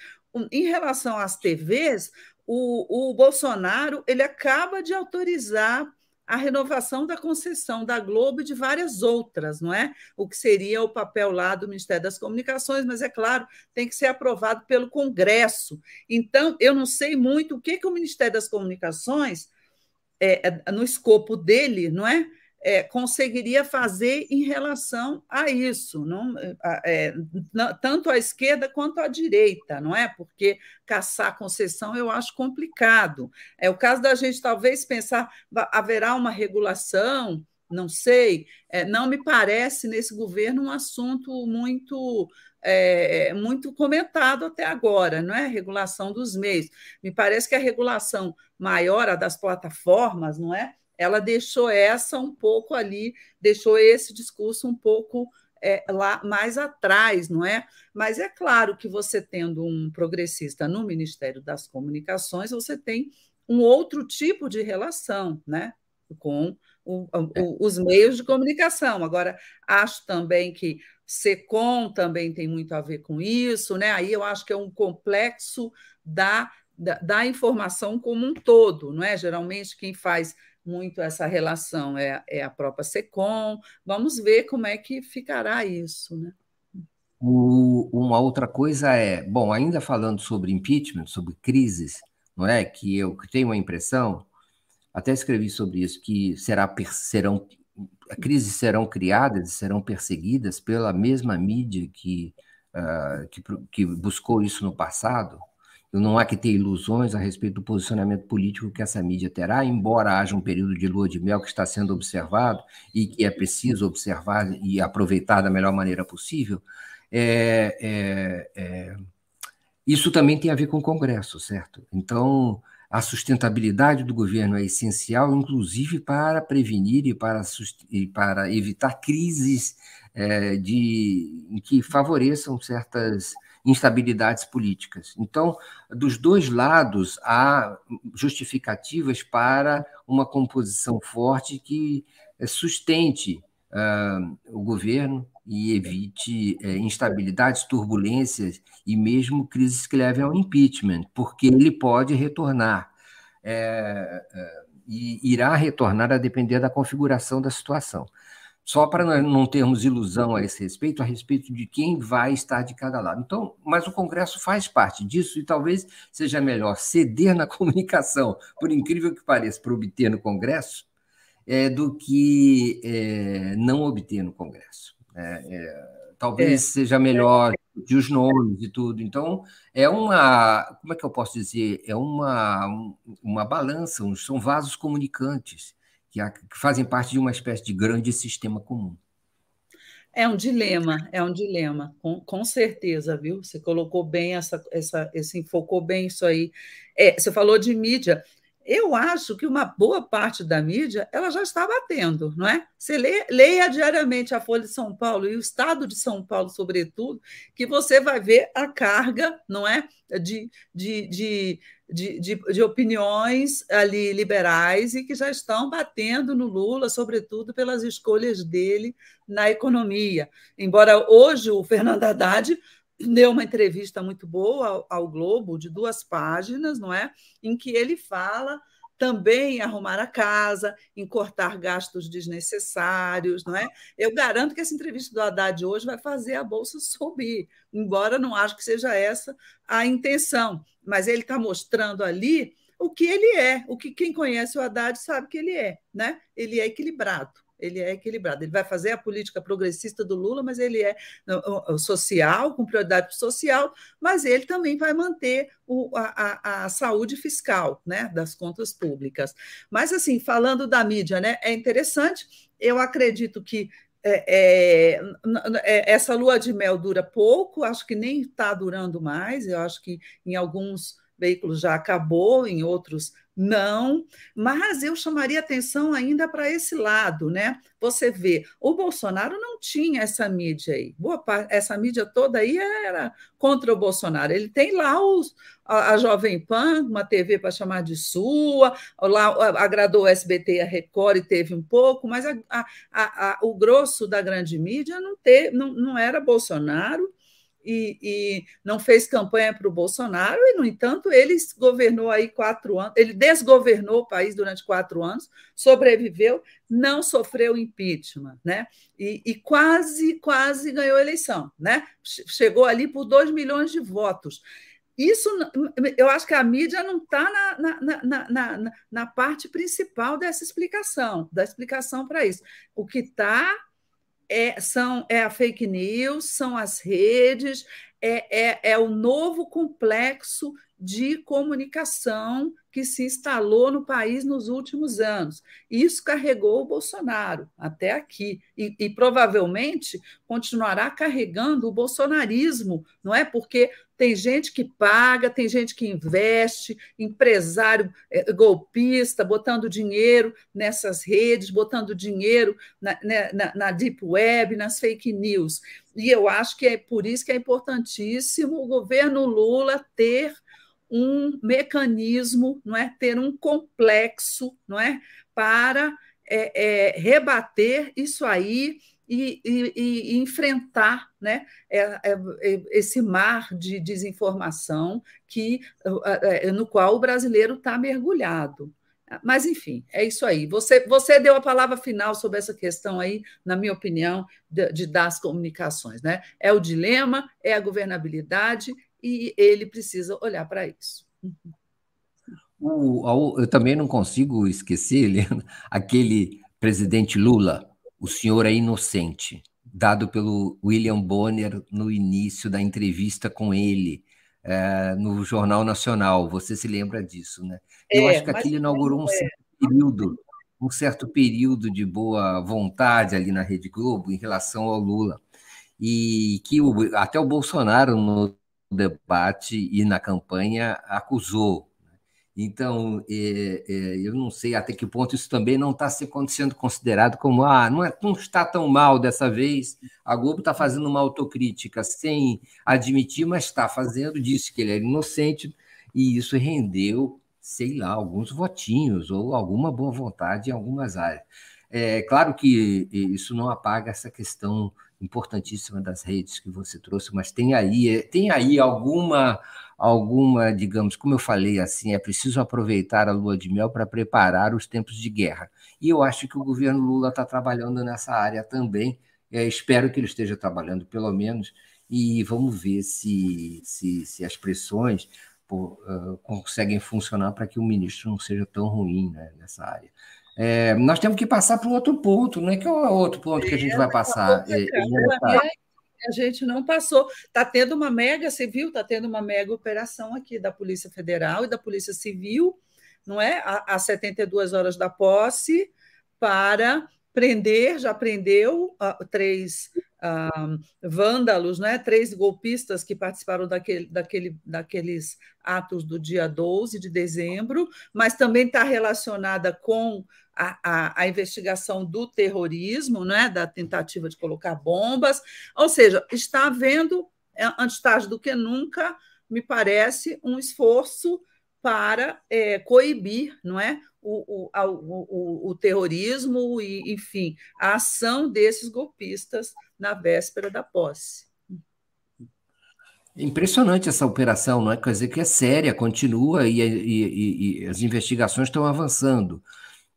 Em relação às TVs, o, o Bolsonaro ele acaba de autorizar a renovação da concessão da Globo e de várias outras, não é? O que seria o papel lá do Ministério das Comunicações, mas é claro, tem que ser aprovado pelo Congresso. Então, eu não sei muito o que, que o Ministério das Comunicações, é, é no escopo dele, não é? É, conseguiria fazer em relação a isso, não, é, tanto à esquerda quanto à direita, não é? Porque caçar concessão eu acho complicado. É o caso da gente talvez pensar haverá uma regulação, não sei, é, não me parece nesse governo um assunto muito é, muito comentado até agora, não é? A regulação dos meios. Me parece que a regulação maior, a das plataformas, não é? Ela deixou essa um pouco ali, deixou esse discurso um pouco é, lá mais atrás, não é? Mas é claro que você tendo um progressista no Ministério das Comunicações, você tem um outro tipo de relação, né? Com o, o, os meios de comunicação. Agora, acho também que SECOM também tem muito a ver com isso, né? Aí eu acho que é um complexo da, da, da informação como um todo, não é? Geralmente quem faz muito essa relação, é, é a própria SECOM. Vamos ver como é que ficará isso. Né? O, uma outra coisa é, bom, ainda falando sobre impeachment, sobre crises, não é? Que eu tenho a impressão, até escrevi sobre isso, que será, serão, crises serão criadas serão perseguidas pela mesma mídia que, uh, que, que buscou isso no passado, não há que ter ilusões a respeito do posicionamento político que essa mídia terá, embora haja um período de lua de mel que está sendo observado e que é preciso observar e aproveitar da melhor maneira possível. É, é, é, isso também tem a ver com o Congresso, certo? Então, a sustentabilidade do governo é essencial, inclusive para prevenir e para, e para evitar crises é, de, que favoreçam certas instabilidades políticas. Então, dos dois lados, há justificativas para uma composição forte que eh, sustente uh, o governo e evite uh, instabilidades, turbulências e mesmo crises que levem ao impeachment, porque ele pode retornar. É, é, e irá retornar a depender da configuração da situação só para não termos ilusão a esse respeito, a respeito de quem vai estar de cada lado. Então, mas o Congresso faz parte disso e talvez seja melhor ceder na comunicação, por incrível que pareça, para obter no Congresso, é, do que é, não obter no Congresso. É, é talvez é. seja melhor de os nomes e tudo. Então, é uma, como é que eu posso dizer? É uma, uma balança, são vasos comunicantes que, que fazem parte de uma espécie de grande sistema comum. É um dilema, é um dilema, com, com certeza, viu? Você colocou bem essa, essa, esse enfocou bem isso aí. É, você falou de mídia. Eu acho que uma boa parte da mídia ela já está batendo, não é? Você lê, leia diariamente a Folha de São Paulo e o Estado de São Paulo, sobretudo, que você vai ver a carga, não é, de, de, de de, de, de, opiniões ali liberais e que já estão batendo no Lula, sobretudo pelas escolhas dele na economia. Embora hoje o Fernando Haddad deu uma entrevista muito boa ao, Globo, de duas páginas, não é? Em que ele fala também em arrumar a casa, em cortar gastos desnecessários, não é? Eu garanto que essa entrevista do Haddad hoje vai fazer a bolsa subir, embora não acho que seja essa a intenção, mas ele está mostrando ali o que ele é, o que quem conhece o Haddad sabe que ele é, né? Ele é equilibrado ele é equilibrado. Ele vai fazer a política progressista do Lula, mas ele é social, com prioridade social, mas ele também vai manter o, a, a, saúde fiscal né, das contas públicas. Mas, assim, falando da mídia, né, é interessante, eu acredito que é, é, é essa lua de mel dura pouco, acho que nem está durando mais, eu acho que em alguns veículos já acabou, em outros não, mas eu chamaria atenção ainda para esse lado, né? Você vê, o Bolsonaro não tinha essa mídia aí, boa essa mídia toda aí era contra o Bolsonaro. Ele tem lá os, a, a Jovem Pan, uma TV para chamar de sua, lá agradou o SBT e a Record e teve um pouco, mas a, a, o grosso da grande mídia não, teve, não, não era Bolsonaro e, e não fez campanha para o Bolsonaro, e, no entanto, ele governou aí quatro anos, ele desgovernou o país durante quatro anos, sobreviveu, não sofreu impeachment, né? E, e quase, quase ganhou a eleição, né? Chegou ali por dois milhões de votos. Isso, eu acho que a mídia não está na, na, na, na, na parte principal dessa explicação, da explicação para isso. O que está é, são, é a fake news, são as redes, é, é, é o novo complexo de comunicação que se instalou no país nos últimos anos. Isso carregou o Bolsonaro até aqui e, e, provavelmente continuará carregando o bolsonarismo, não é? Porque tem gente que paga, tem gente que investe, empresário é, golpista, botando dinheiro nessas redes, botando dinheiro na, né, na, na deep web, nas fake news. E eu acho que é por isso que é importantíssimo o governo Lula ter um mecanismo, não é, ter um complexo, não é, para é, é, rebater isso aí e, e, e enfrentar né, é, é, é, esse mar de desinformação que, no qual o brasileiro está mergulhado. Mas, enfim, é isso aí. Você, você deu a palavra final sobre essa questão aí, na minha opinião, de, de das comunicações. Né? É o dilema, é a governabilidade e ele precisa olhar para isso. O, eu também não consigo esquecer, Helena, aquele presidente Lula, o senhor é inocente, dado pelo William Bonner no início da entrevista com ele é, no Jornal Nacional. Você se lembra disso, né? Eu é, acho que aquilo inaugurou um é. certo período, um certo período de boa vontade ali na Rede Globo em relação ao Lula. E que o, até o Bolsonaro, no debate e na campanha acusou. Então, é, é, eu não sei até que ponto isso também não está sendo considerado como ah, não, é, não está tão mal dessa vez. A Globo está fazendo uma autocrítica sem admitir, mas está fazendo, disse que ele era inocente, e isso rendeu, sei lá, alguns votinhos ou alguma boa vontade em algumas áreas. É claro que isso não apaga essa questão importantíssima das redes que você trouxe, mas tem aí, é, tem aí alguma, alguma, digamos, como eu falei assim, é preciso aproveitar a lua de mel para preparar os tempos de guerra. E eu acho que o governo Lula está trabalhando nessa área também. É, espero que ele esteja trabalhando, pelo menos, e vamos ver se, se, se as pressões por, uh, conseguem funcionar para que o ministro não seja tão ruim né, nessa área. É, nós temos que passar para o outro ponto, não é que é o outro ponto que a gente vai passar. É, a gente não passou. Está tendo uma mega civil, está tendo uma mega operação aqui da Polícia Federal e da Polícia Civil, não é? Às 72 horas da posse, para prender, já prendeu uh, três vândalos, né? três golpistas que participaram daquele, daquele, daqueles atos do dia 12 de dezembro, mas também está relacionada com a, a, a, investigação do terrorismo, né? da tentativa de colocar bombas. Ou seja, está havendo, é, antes tarde do que nunca, me parece, um esforço para é, coibir não é, o, o, o, o, terrorismo e, enfim, a ação desses golpistas na véspera da posse. Impressionante essa operação, não é? Quer dizer que é séria, continua e, e, e as investigações estão avançando.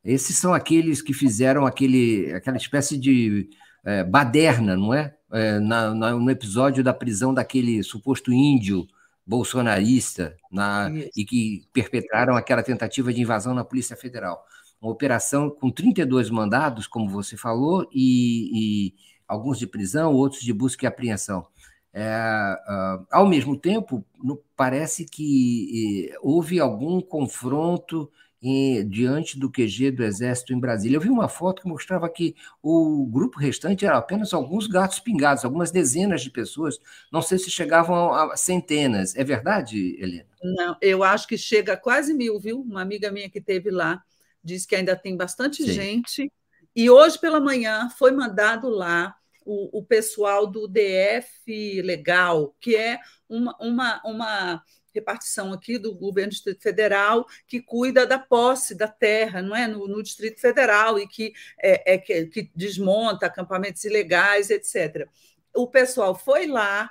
Esses são aqueles que fizeram aquele, aquela espécie de é, baderna, não é? é na, na, no episódio da prisão daquele suposto índio bolsonarista na, e que perpetraram aquela tentativa de invasão na Polícia Federal. Uma operação com 32 mandados, como você falou, e, e alguns de prisão, outros de busca e apreensão. É, uh, ao mesmo tempo, no, parece que eh, houve algum confronto em, diante do QG do Exército em Brasília. Eu vi uma foto que mostrava que o grupo restante era apenas alguns gatos pingados, algumas dezenas de pessoas. Não sei se chegavam a centenas. É verdade, Helena? Não, eu acho que chega a quase mil, viu? Uma amiga minha que teve lá disse que ainda tem bastante Sim. gente. E hoje pela manhã foi mandado lá o, o pessoal do DF Legal, que é uma, uma, uma repartição aqui do governo do Distrito Federal que cuida da posse da terra, não é, no, no Distrito Federal e que é, é que, que, desmonta acampamentos ilegais, etc. O pessoal foi lá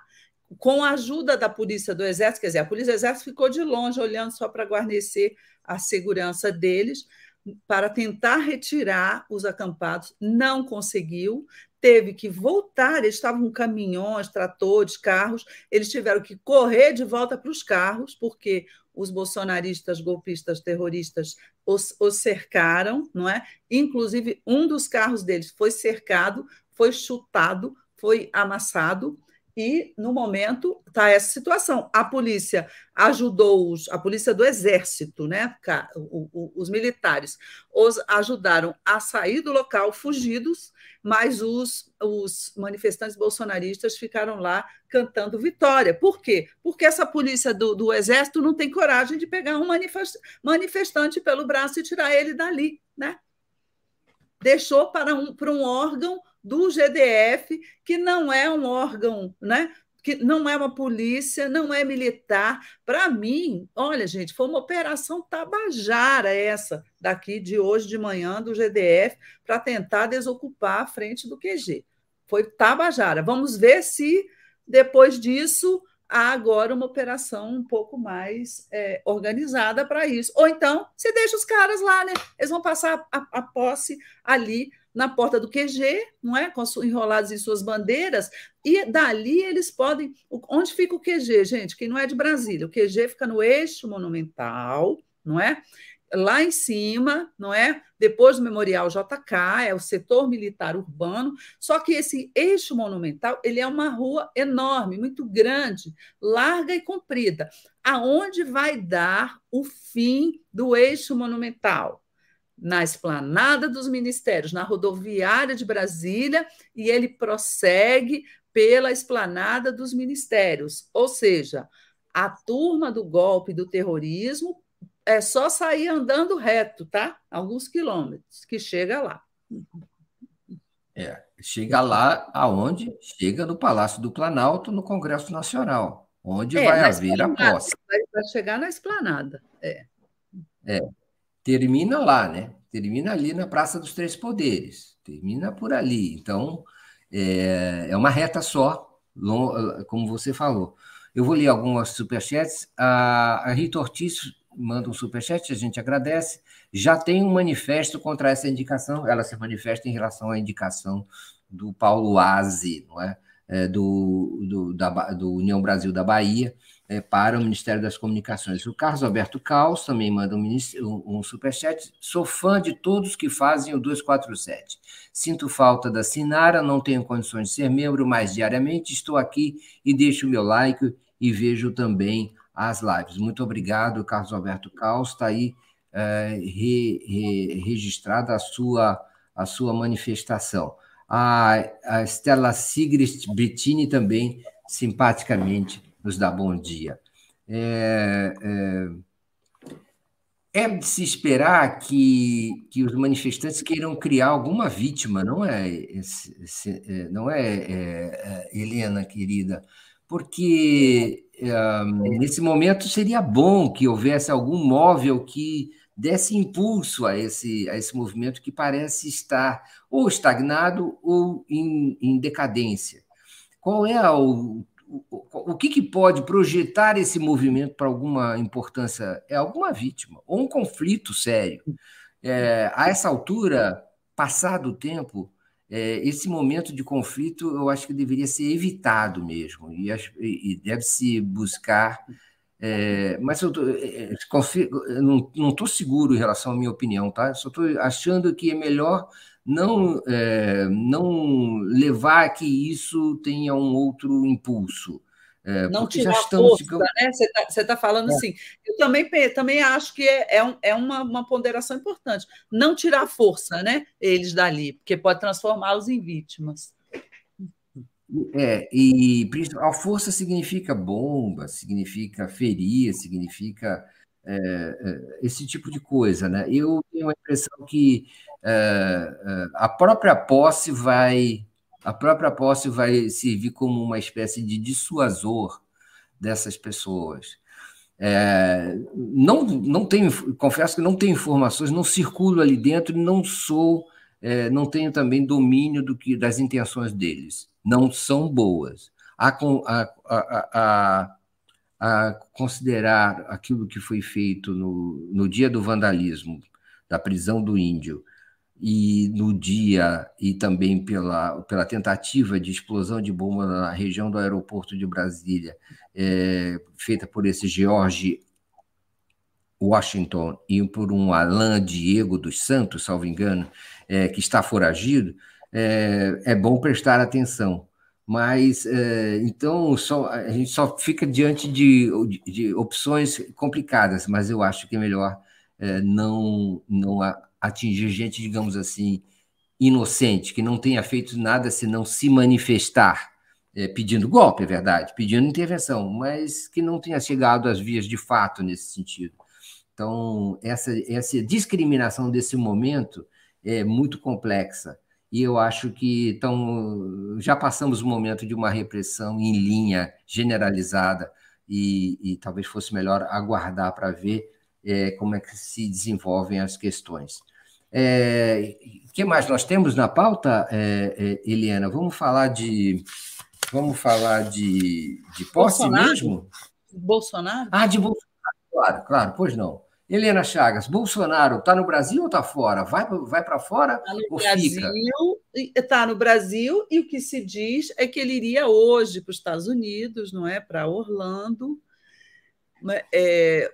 com a ajuda da polícia do Exército, quer dizer, a polícia do Exército ficou de longe olhando só para guarnecer a segurança deles para tentar retirar os acampados, não conseguiu, teve que voltar, eles estavam com caminhões, tratores, carros, eles tiveram que correr de volta para os carros, porque os bolsonaristas, golpistas, terroristas os, os, cercaram, não é? Inclusive, um dos carros deles foi cercado, foi chutado, foi amassado, e no momento está essa situação. A polícia ajudou os, a polícia do exército, né? Os militares, os ajudaram a sair do local fugidos, mas os, os manifestantes bolsonaristas ficaram lá cantando vitória. Por quê? Porque essa polícia do, do exército não tem coragem de pegar um manifestante pelo braço e tirar ele dali, né? Deixou para um, para um órgão do GDF, que não é um órgão, né? que não é uma polícia, não é militar. Para mim, olha, gente, foi uma operação tabajara essa daqui de hoje de manhã do GDF para tentar desocupar a frente do QG. Foi tabajara. Vamos ver se depois disso há agora uma operação um pouco mais é, organizada para isso. Ou então, se deixa os caras lá, né? Eles vão passar a, a posse ali na porta do QG, não é? enrolados em suas bandeiras, e dali eles podem. Onde fica o QG, gente? Quem não é de Brasília? O QG fica no eixo monumental, não é? Lá em cima, não é? Depois do Memorial JK, é o setor militar urbano. Só que esse eixo monumental, ele é uma rua enorme, muito grande, larga e comprida. Aonde vai dar o fim do eixo monumental? Na esplanada dos ministérios, na rodoviária de Brasília, e ele prossegue pela esplanada dos ministérios. Ou seja, a turma do golpe do terrorismo é só sair andando reto, tá? Alguns quilômetros, que chega lá. É, chega lá aonde? Chega no Palácio do Planalto, no Congresso Nacional, onde é, vai haver a posse. Vai chegar na esplanada. É. é termina lá, né? Termina ali na Praça dos Três Poderes, termina por ali. Então, é, é uma reta só, como você falou. Eu vou ler algumas superchats. A, a Rita Ortiz manda um superchat, a gente agradece. Já tem um manifesto contra essa indicação, ela se manifesta em relação à indicação do Paulo Aze, não é? é do, do, da, do União Brasil da Bahia, é, para o Ministério das Comunicações. O Carlos Alberto Caos também manda um, um, superchat. Sou fã de todos que fazem o 247. Sinto falta da Sinara, não tenho condições de ser membro, mas diariamente estou aqui e deixo o meu like e vejo também as lives. Muito obrigado, Carlos Alberto Caos. Está aí é, re, re, registrada a sua, a sua manifestação. A, a Stella Sigrid Bettini também, simpaticamente, nos dá bom dia. É, é, é, de se esperar que, que os manifestantes queiram criar alguma vítima, não é, é não é, é, é, Helena, querida? Porque nesse momento seria bom que houvesse algum móvel que desse impulso a esse, a esse movimento que parece estar ou estagnado ou em, em decadência. Qual é o o, que, que pode projetar esse movimento para alguma importância? É alguma vítima, ou um conflito sério. É, a essa altura, passado o tempo, é, esse momento de conflito eu acho que deveria ser evitado mesmo, e, e deve-se buscar. É, mas eu, tô, é, eu não estou seguro em relação à minha opinião, tá? Só estou achando que é melhor não, é, não levar que isso tenha um outro impulso. É, não tirar força, ficando... né? Você está tá falando é. assim. Eu também, também acho que é, é, é uma, uma ponderação importante. Não tirar força, né? Eles dali, porque pode transformá-los em vítimas. É, e a força significa bomba, significa ferir, significa é, é, esse tipo de coisa, né? Eu tenho a impressão que a própria posse vai a própria posse vai servir como uma espécie de dissuasor dessas pessoas. É, não, não tenho, confesso que não tenho informações, não circulo ali dentro, não sou, é, não tenho também domínio do que das intenções deles. Não são boas. A, a, a, a considerar aquilo que foi feito no, no dia do vandalismo, da prisão do índio, e no dia e também pela, pela tentativa de explosão de bomba na região do aeroporto de Brasília, é, feita por esse George Washington e por um Alain Diego dos Santos, salvo engano, é, que está foragido, é, é, bom prestar atenção. Mas, é, então, só, a gente só fica diante de, de, de, opções complicadas, mas eu acho que é melhor é, não, não atingir gente, digamos assim, inocente, que não tenha feito nada senão se manifestar, é, pedindo golpe, é verdade, pedindo intervenção, mas que não tenha chegado às vias de fato nesse sentido. Então, essa, essa discriminação desse momento é muito complexa. E eu acho que então, já passamos o momento de uma repressão em linha generalizada, e, e talvez fosse melhor aguardar para ver é, como é que se desenvolvem as questões. É, que mais nós temos na pauta, é, é, Eliana? Vamos falar de vamos falar de, de posse Bolsonaro? mesmo? Bolsonaro? Ah, de Bolsonaro, claro, claro, pois não. Helena Chagas, Bolsonaro está no Brasil ou está fora? Vai, vai para fora tá ou Brasil, fica? Está no Brasil e o que se diz é que ele iria hoje para os Estados Unidos, não é? Para Orlando. Né? É,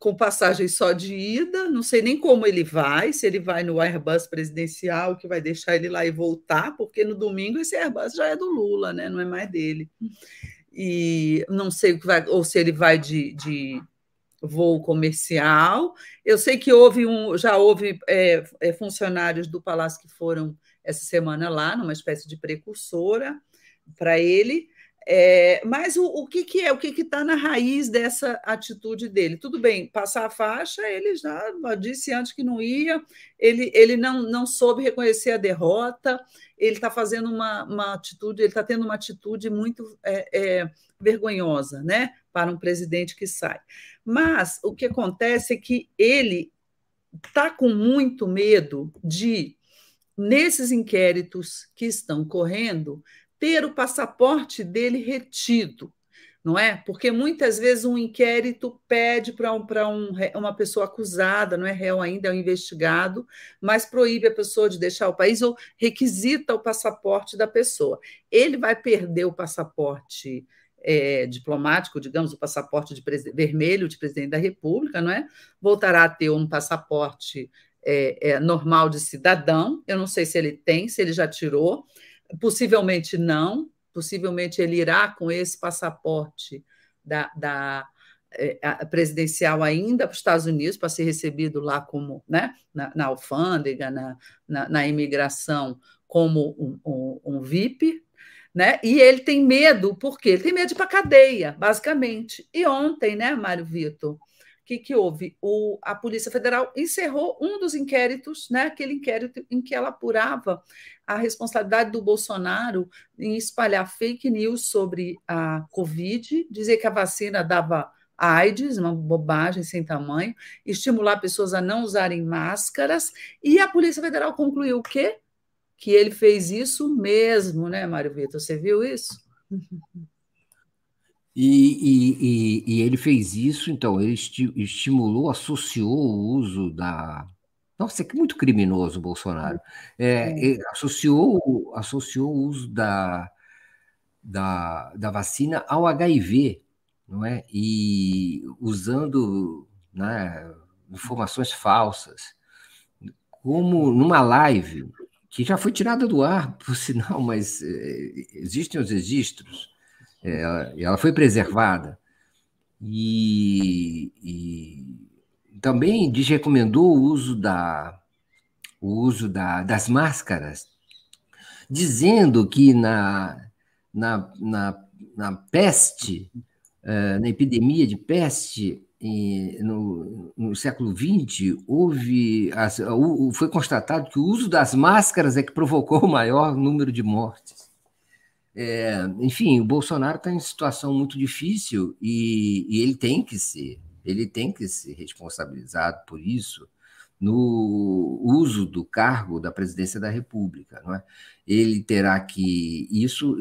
com passagem só de ida, não sei nem como ele vai, se ele vai no Airbus presidencial, que vai deixar ele lá e voltar, porque no domingo esse Airbus já é do Lula, né? não é mais dele. E não sei o que vai, ou se ele vai de, de voo comercial. Eu sei que houve um, já houve é, é, funcionários do Palácio que foram essa semana lá, numa espécie de precursora para ele. É, mas o, o, que, que é, o que está na raiz dessa atitude dele? Tudo bem, passar a faixa, ele já disse antes que não ia, ele, ele não, não soube reconhecer a derrota, ele está fazendo uma, uma atitude, ele está tendo uma atitude muito é, é, vergonhosa né, para um presidente que sai. Mas o que acontece é que ele está com muito medo de, nesses inquéritos que estão correndo, ter o passaporte dele retido, não é? Porque muitas vezes um inquérito pede para um, um, uma pessoa acusada, não é réu ainda, é um investigado, mas proíbe a pessoa de deixar o país ou requisita o passaporte da pessoa. Ele vai perder o passaporte é, diplomático, digamos, o passaporte de vermelho de presidente da República, não é? Voltará a ter um passaporte é, é, normal de cidadão. Eu não sei se ele tem, se ele já tirou. Possivelmente não, possivelmente ele irá com esse passaporte da, da é, presidencial ainda para os Estados Unidos para ser recebido lá como né, na, na alfândega, na, na, na, imigração, como um, um, um, VIP, né? E ele tem medo, por quê? Ele tem medo de ir para cadeia, basicamente. E ontem, né, Mário Vitor, que, que houve? O, a Polícia Federal encerrou um dos inquéritos, né, aquele inquérito em que ela apurava a responsabilidade do Bolsonaro em espalhar fake news sobre a Covid, dizer que a vacina dava AIDS, uma bobagem sem tamanho, estimular pessoas a não usarem máscaras, e a Polícia Federal concluiu o quê? Que ele fez isso mesmo, né, Mário Vitor? Você viu isso? E, e, e, e, ele fez isso, então, ele esti estimulou, associou o uso da, Nossa, é muito criminoso o Bolsonaro. É, é. associou, associou o uso da, da, da vacina ao HIV, não é? E usando né, informações falsas. Como numa live, que já foi tirada do ar, por sinal, mas é, existem os registros, ela, ela foi preservada. E, e também desrecomendou o uso, da, o uso da, das máscaras, dizendo que na, na, na, na peste, uh, na epidemia de peste, no, no, século XX, houve, foi constatado que o uso das máscaras é que provocou o maior número de mortes. É, enfim, o Bolsonaro está em situação muito difícil e, e, ele tem que ser, ele tem que ser responsabilizado por isso no uso do cargo da presidência da República. Não é? Ele terá que. Isso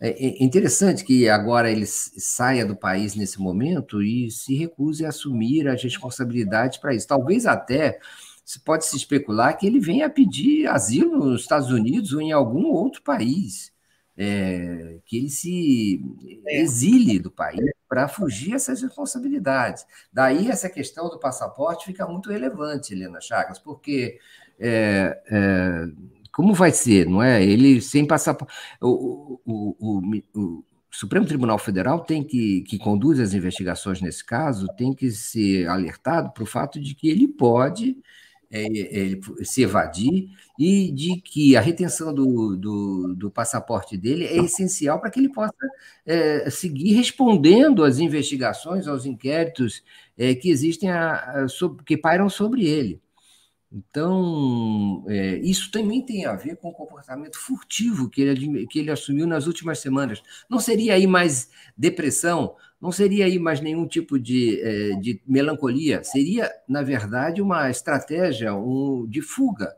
é, é, é interessante que agora ele saia do país nesse momento e se recuse a assumir as responsabilidades para isso. Talvez até se pode se especular que ele venha pedir asilo nos Estados Unidos ou em algum outro país. É, que ele se é. exile do país para fugir essas responsabilidades. Daí essa questão do passaporte fica muito relevante, Helena Chagas, porque é, é, como vai ser, não é? Ele sem passaporte. O, o, o, o, Supremo Tribunal Federal tem que, que conduz as investigações nesse caso, tem que ser alertado para o fato de que ele pode é, é, se evadir e de que a retenção do, do, do passaporte dele é essencial para que ele possa é, seguir respondendo às investigações, aos inquéritos é, que existem, a, a, sobre, que pairam sobre ele. Então, é, isso também tem a ver com o comportamento furtivo que ele, que ele assumiu nas últimas semanas. Não seria aí mais depressão, não seria aí mais nenhum tipo de, é, de melancolia, seria, na verdade, uma estratégia um, de fuga,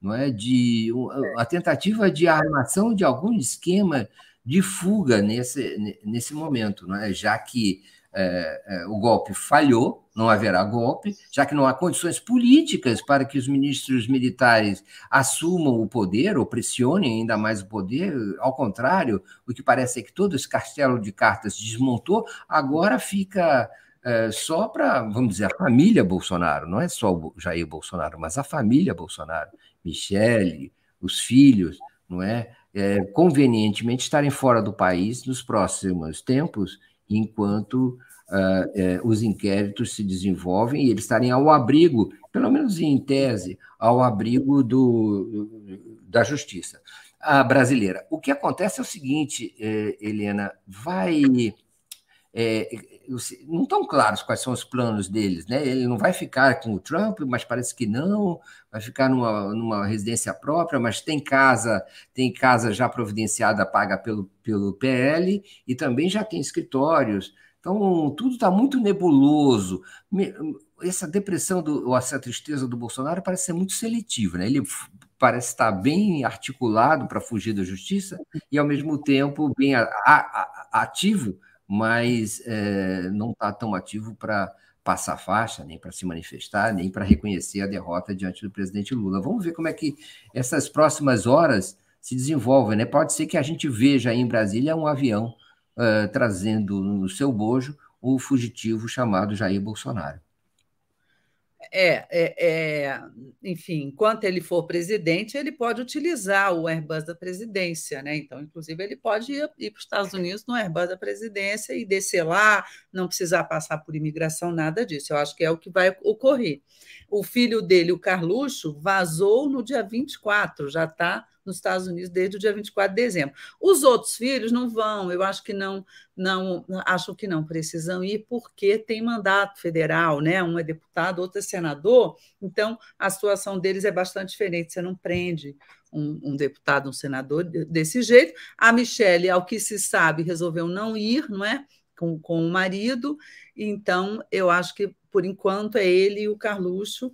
não é? de a tentativa de armação de algum esquema de fuga nesse, nesse momento, não é? já que é, é, o golpe falhou, não haverá golpe, já que não há condições políticas para que os ministros militares assumam o poder ou pressionem ainda mais o poder. Ao contrário, o que parece é que todo esse castelo de cartas desmontou, agora fica é, só para, vamos dizer, a família Bolsonaro, não é só o Jair Bolsonaro, mas a família Bolsonaro, Michele, os filhos, não é? é convenientemente estarem fora do país nos próximos tempos enquanto uh, os inquéritos se desenvolvem e eles estarem ao abrigo, pelo menos em tese, ao abrigo do, da justiça a brasileira. O que acontece é o seguinte, eh, Helena, vai. É, não estão claros quais são os planos deles, né? Ele não vai ficar com o Trump, mas parece que não, vai ficar numa, numa residência própria, mas tem casa, tem casa já providenciada, paga pelo, pelo PL, e também já tem escritórios. Então, tudo está muito nebuloso. Essa depressão, do, ou essa tristeza do Bolsonaro parece ser muito seletiva. Né? Ele parece estar bem articulado para fugir da justiça e, ao mesmo tempo, bem a, a, ativo, mas é, não está tão ativo para passar faixa, nem para se manifestar, nem para reconhecer a derrota diante do presidente Lula. Vamos ver como é que essas próximas horas se desenvolvem. Né? Pode ser que a gente veja aí em Brasília um avião uh, trazendo no seu bojo o fugitivo chamado Jair Bolsonaro. É, é, é, enfim, enquanto ele for presidente, ele pode utilizar o Airbus da presidência, né? Então, inclusive, ele pode ir, ir para os Estados Unidos no Airbus da presidência e descer lá, não precisar passar por imigração, nada disso. Eu acho que é o que vai ocorrer. O filho dele, o Carluxo, vazou no dia 24, já está nos Estados Unidos desde o dia 24 de dezembro. Os outros filhos não vão, eu acho que não, não acho que não precisam ir porque tem mandato federal, né? Um é deputado, outro é senador, então a situação deles é bastante diferente. Você não prende um, um, deputado, um senador desse jeito. A Michelle, ao que se sabe, resolveu não ir, não é? Com, com o marido, então eu acho que por enquanto é ele e o Carluxo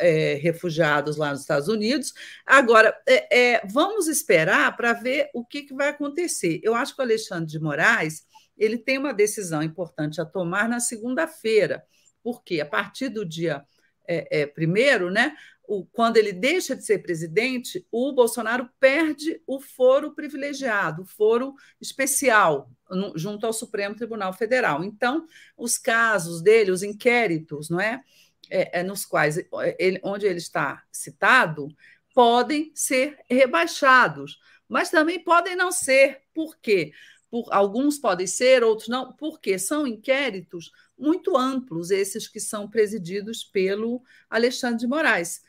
é, refugiados lá nos Estados Unidos. Agora, é, é, vamos esperar para ver o que, que vai acontecer. Eu acho que o Alexandre de Moraes ele tem uma decisão importante a tomar na segunda-feira, porque a partir do dia é, é, primeiro, né? O, quando ele deixa de ser presidente, o Bolsonaro perde o foro privilegiado, o foro especial, no, junto ao Supremo Tribunal Federal. Então, os casos dele, os inquéritos, não é? É, é nos quais ele, onde ele está citado, podem ser rebaixados, mas também podem não ser. Por quê? Por, alguns podem ser, outros não, porque são inquéritos muito amplos, esses que são presididos pelo Alexandre de Moraes.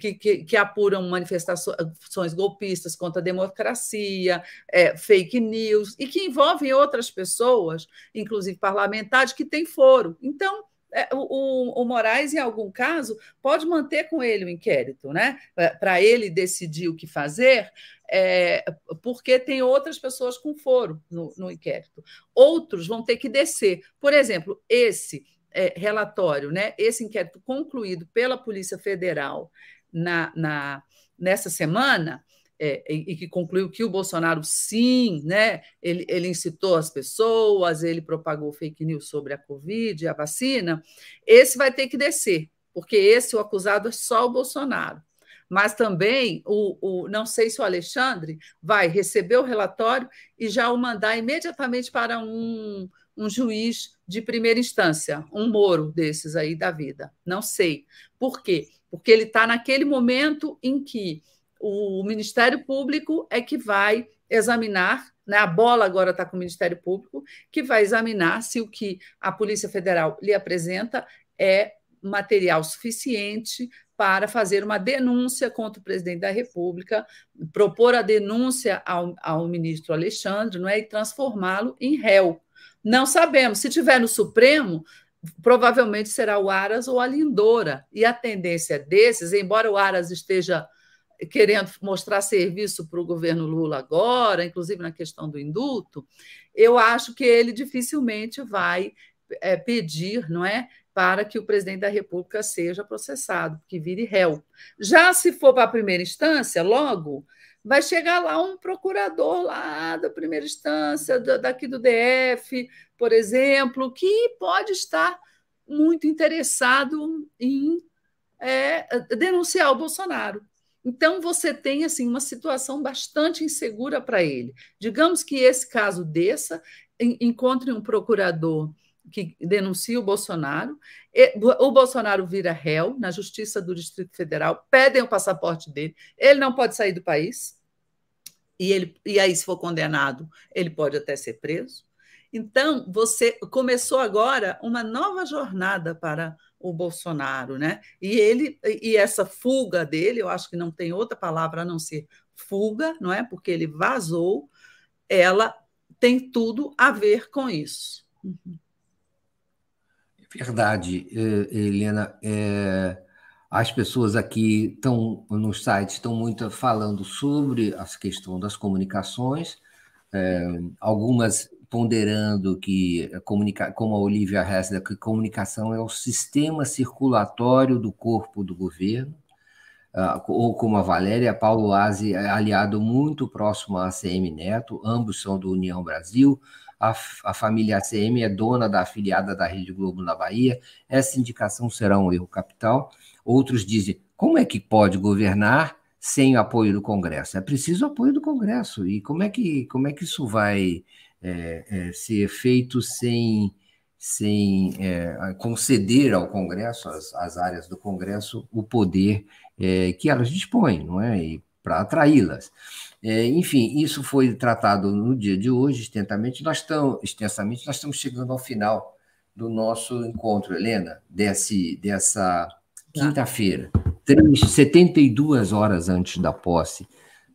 Que, que, que, apuram manifestações golpistas contra a democracia, é, fake news, e que envolvem outras pessoas, inclusive parlamentares, que têm foro. Então, é, o, o, Moraes, em algum caso, pode manter com ele o inquérito, né? Para ele decidir o que fazer, é, porque tem outras pessoas com foro no, no, inquérito. Outros vão ter que descer. Por exemplo, esse é, relatório, né? Esse inquérito concluído pela Polícia Federal na, na nessa semana é, e, e, que concluiu que o Bolsonaro, sim, né, ele, ele incitou as pessoas, ele propagou fake news sobre a Covid, a vacina, esse vai ter que descer, porque esse, o acusado, é só o Bolsonaro. Mas também, o, o, não sei se o Alexandre vai receber o relatório e já o mandar imediatamente para um, um juiz de primeira instância, um Moro desses aí da vida. Não sei. Por quê? Porque ele está naquele momento em que o Ministério Público é que vai examinar, né, a bola agora está com o Ministério Público, que vai examinar se o que a Polícia Federal lhe apresenta é material suficiente para fazer uma denúncia contra o presidente da República, propor a denúncia ao, ao ministro Alexandre não é, e transformá-lo em réu. Não sabemos. Se tiver no Supremo, provavelmente será o Aras ou a Lindora. E a tendência desses, embora o Aras esteja querendo mostrar serviço para o governo Lula agora, inclusive na questão do indulto, eu acho que ele dificilmente vai é, pedir, não é, para que o presidente da República seja processado, que vire réu. Já se for para a primeira instância, logo vai chegar lá um procurador lá da primeira instância, daqui do DF, por exemplo, que pode estar muito interessado em é, denunciar o Bolsonaro. Então você tem assim uma situação bastante insegura para ele. Digamos que esse caso desça, encontre um procurador que denuncia o Bolsonaro, o Bolsonaro vira réu na Justiça do Distrito Federal, pedem o passaporte dele, ele não pode sair do país, e, ele, e aí, se for condenado, ele pode até ser preso. Então, você começou agora uma nova jornada para o Bolsonaro, né? E ele e essa fuga dele, eu acho que não tem outra palavra a não ser fuga, não é? Porque ele vazou, ela tem tudo a ver com isso. Verdade, eh, Helena. É, as pessoas aqui estão no site estão muito falando sobre a questão das comunicações. É, algumas ponderando que, como a Olivia Hessler, que comunicação é o sistema circulatório do corpo do governo, ah, ou como a Valéria, Paulo Aze é aliado muito próximo à ACM Neto, ambos são do União Brasil, a, a família ACM é dona da afiliada da Rede Globo na Bahia, essa indicação será um erro capital. Outros dizem, como é que pode governar sem apoio do Congresso? É preciso apoio do Congresso, e como é que, como é que isso vai é, é, ser feito sem, sem é, conceder ao Congresso, às, às, áreas do Congresso, o poder é, que elas dispõem, não é? para atraí-las. É, enfim, isso foi tratado no dia de hoje, extensamente. Nós estamos, extensamente, nós estamos chegando ao final do nosso encontro, Helena, desse, dessa quinta-feira, 72 horas antes da posse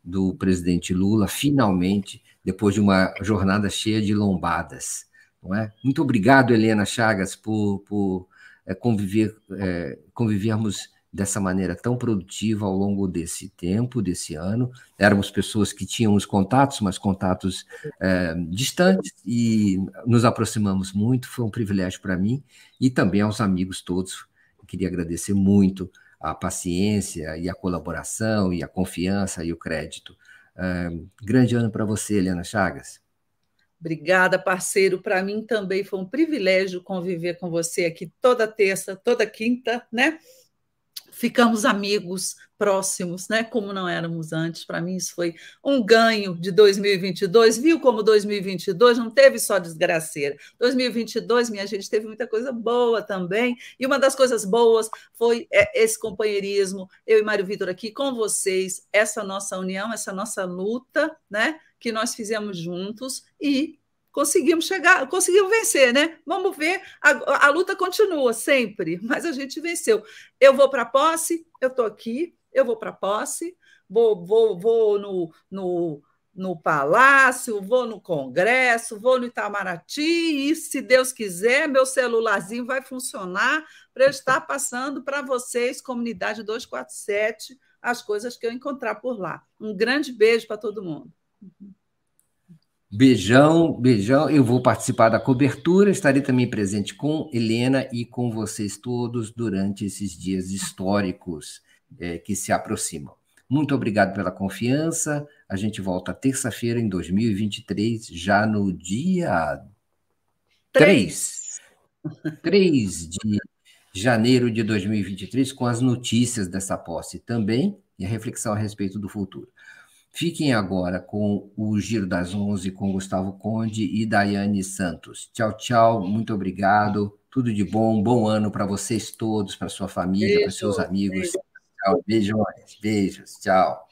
do presidente Lula, finalmente depois de uma jornada cheia de lombadas. Não é? Muito obrigado, Helena Chagas, por, por é, conviver, é, convivermos dessa maneira tão produtiva ao longo desse tempo, desse ano. Éramos pessoas que tínhamos contatos, mas contatos é, distantes, e nos aproximamos muito. Foi um privilégio para mim e também aos amigos todos. Queria agradecer muito a paciência e a colaboração e a confiança e o crédito grande ano para você, Helena Chagas. Obrigada, parceiro. Para mim também foi um privilégio conviver com você aqui toda terça, toda quinta, né? Ficamos amigos próximos, né? Como não éramos antes. Para mim, isso foi um ganho de 2022. Viu como 2022 não teve só desgraceira. 2022, minha gente, teve muita coisa boa também. E uma das coisas boas foi é, esse companheirismo, eu e Mário Vitor aqui com vocês, essa nossa união, essa nossa luta, né? Que nós fizemos juntos e conseguimos chegar, conseguimos vencer, né? Vamos ver, a, a luta continua sempre, mas a gente venceu. Eu vou para a posse, eu estou aqui, eu vou para a posse, vou, vou, vou no, no, no Palácio, vou no Congresso, vou no Itamaraty, e se Deus quiser, meu celularzinho vai funcionar para eu estar passando para vocês, comunidade 247, as coisas que eu encontrar por lá. Um grande beijo para todo mundo. Beijão, beijão. Eu vou participar da cobertura, estarei também presente com Helena e com vocês todos durante esses dias históricos é, que se aproximam. Muito obrigado pela confiança. A gente volta terça-feira em 2023, já no dia 3, 3 de janeiro de 2023, com as notícias dessa posse também e a reflexão a respeito do futuro. Fiquem agora com o Giro das Onze com Gustavo Conde e Daiane Santos. Tchau, tchau, muito obrigado. Tudo de bom, bom ano para vocês todos, para sua família, para seus amigos. Beijo. Tchau, beijões, beijos, tchau.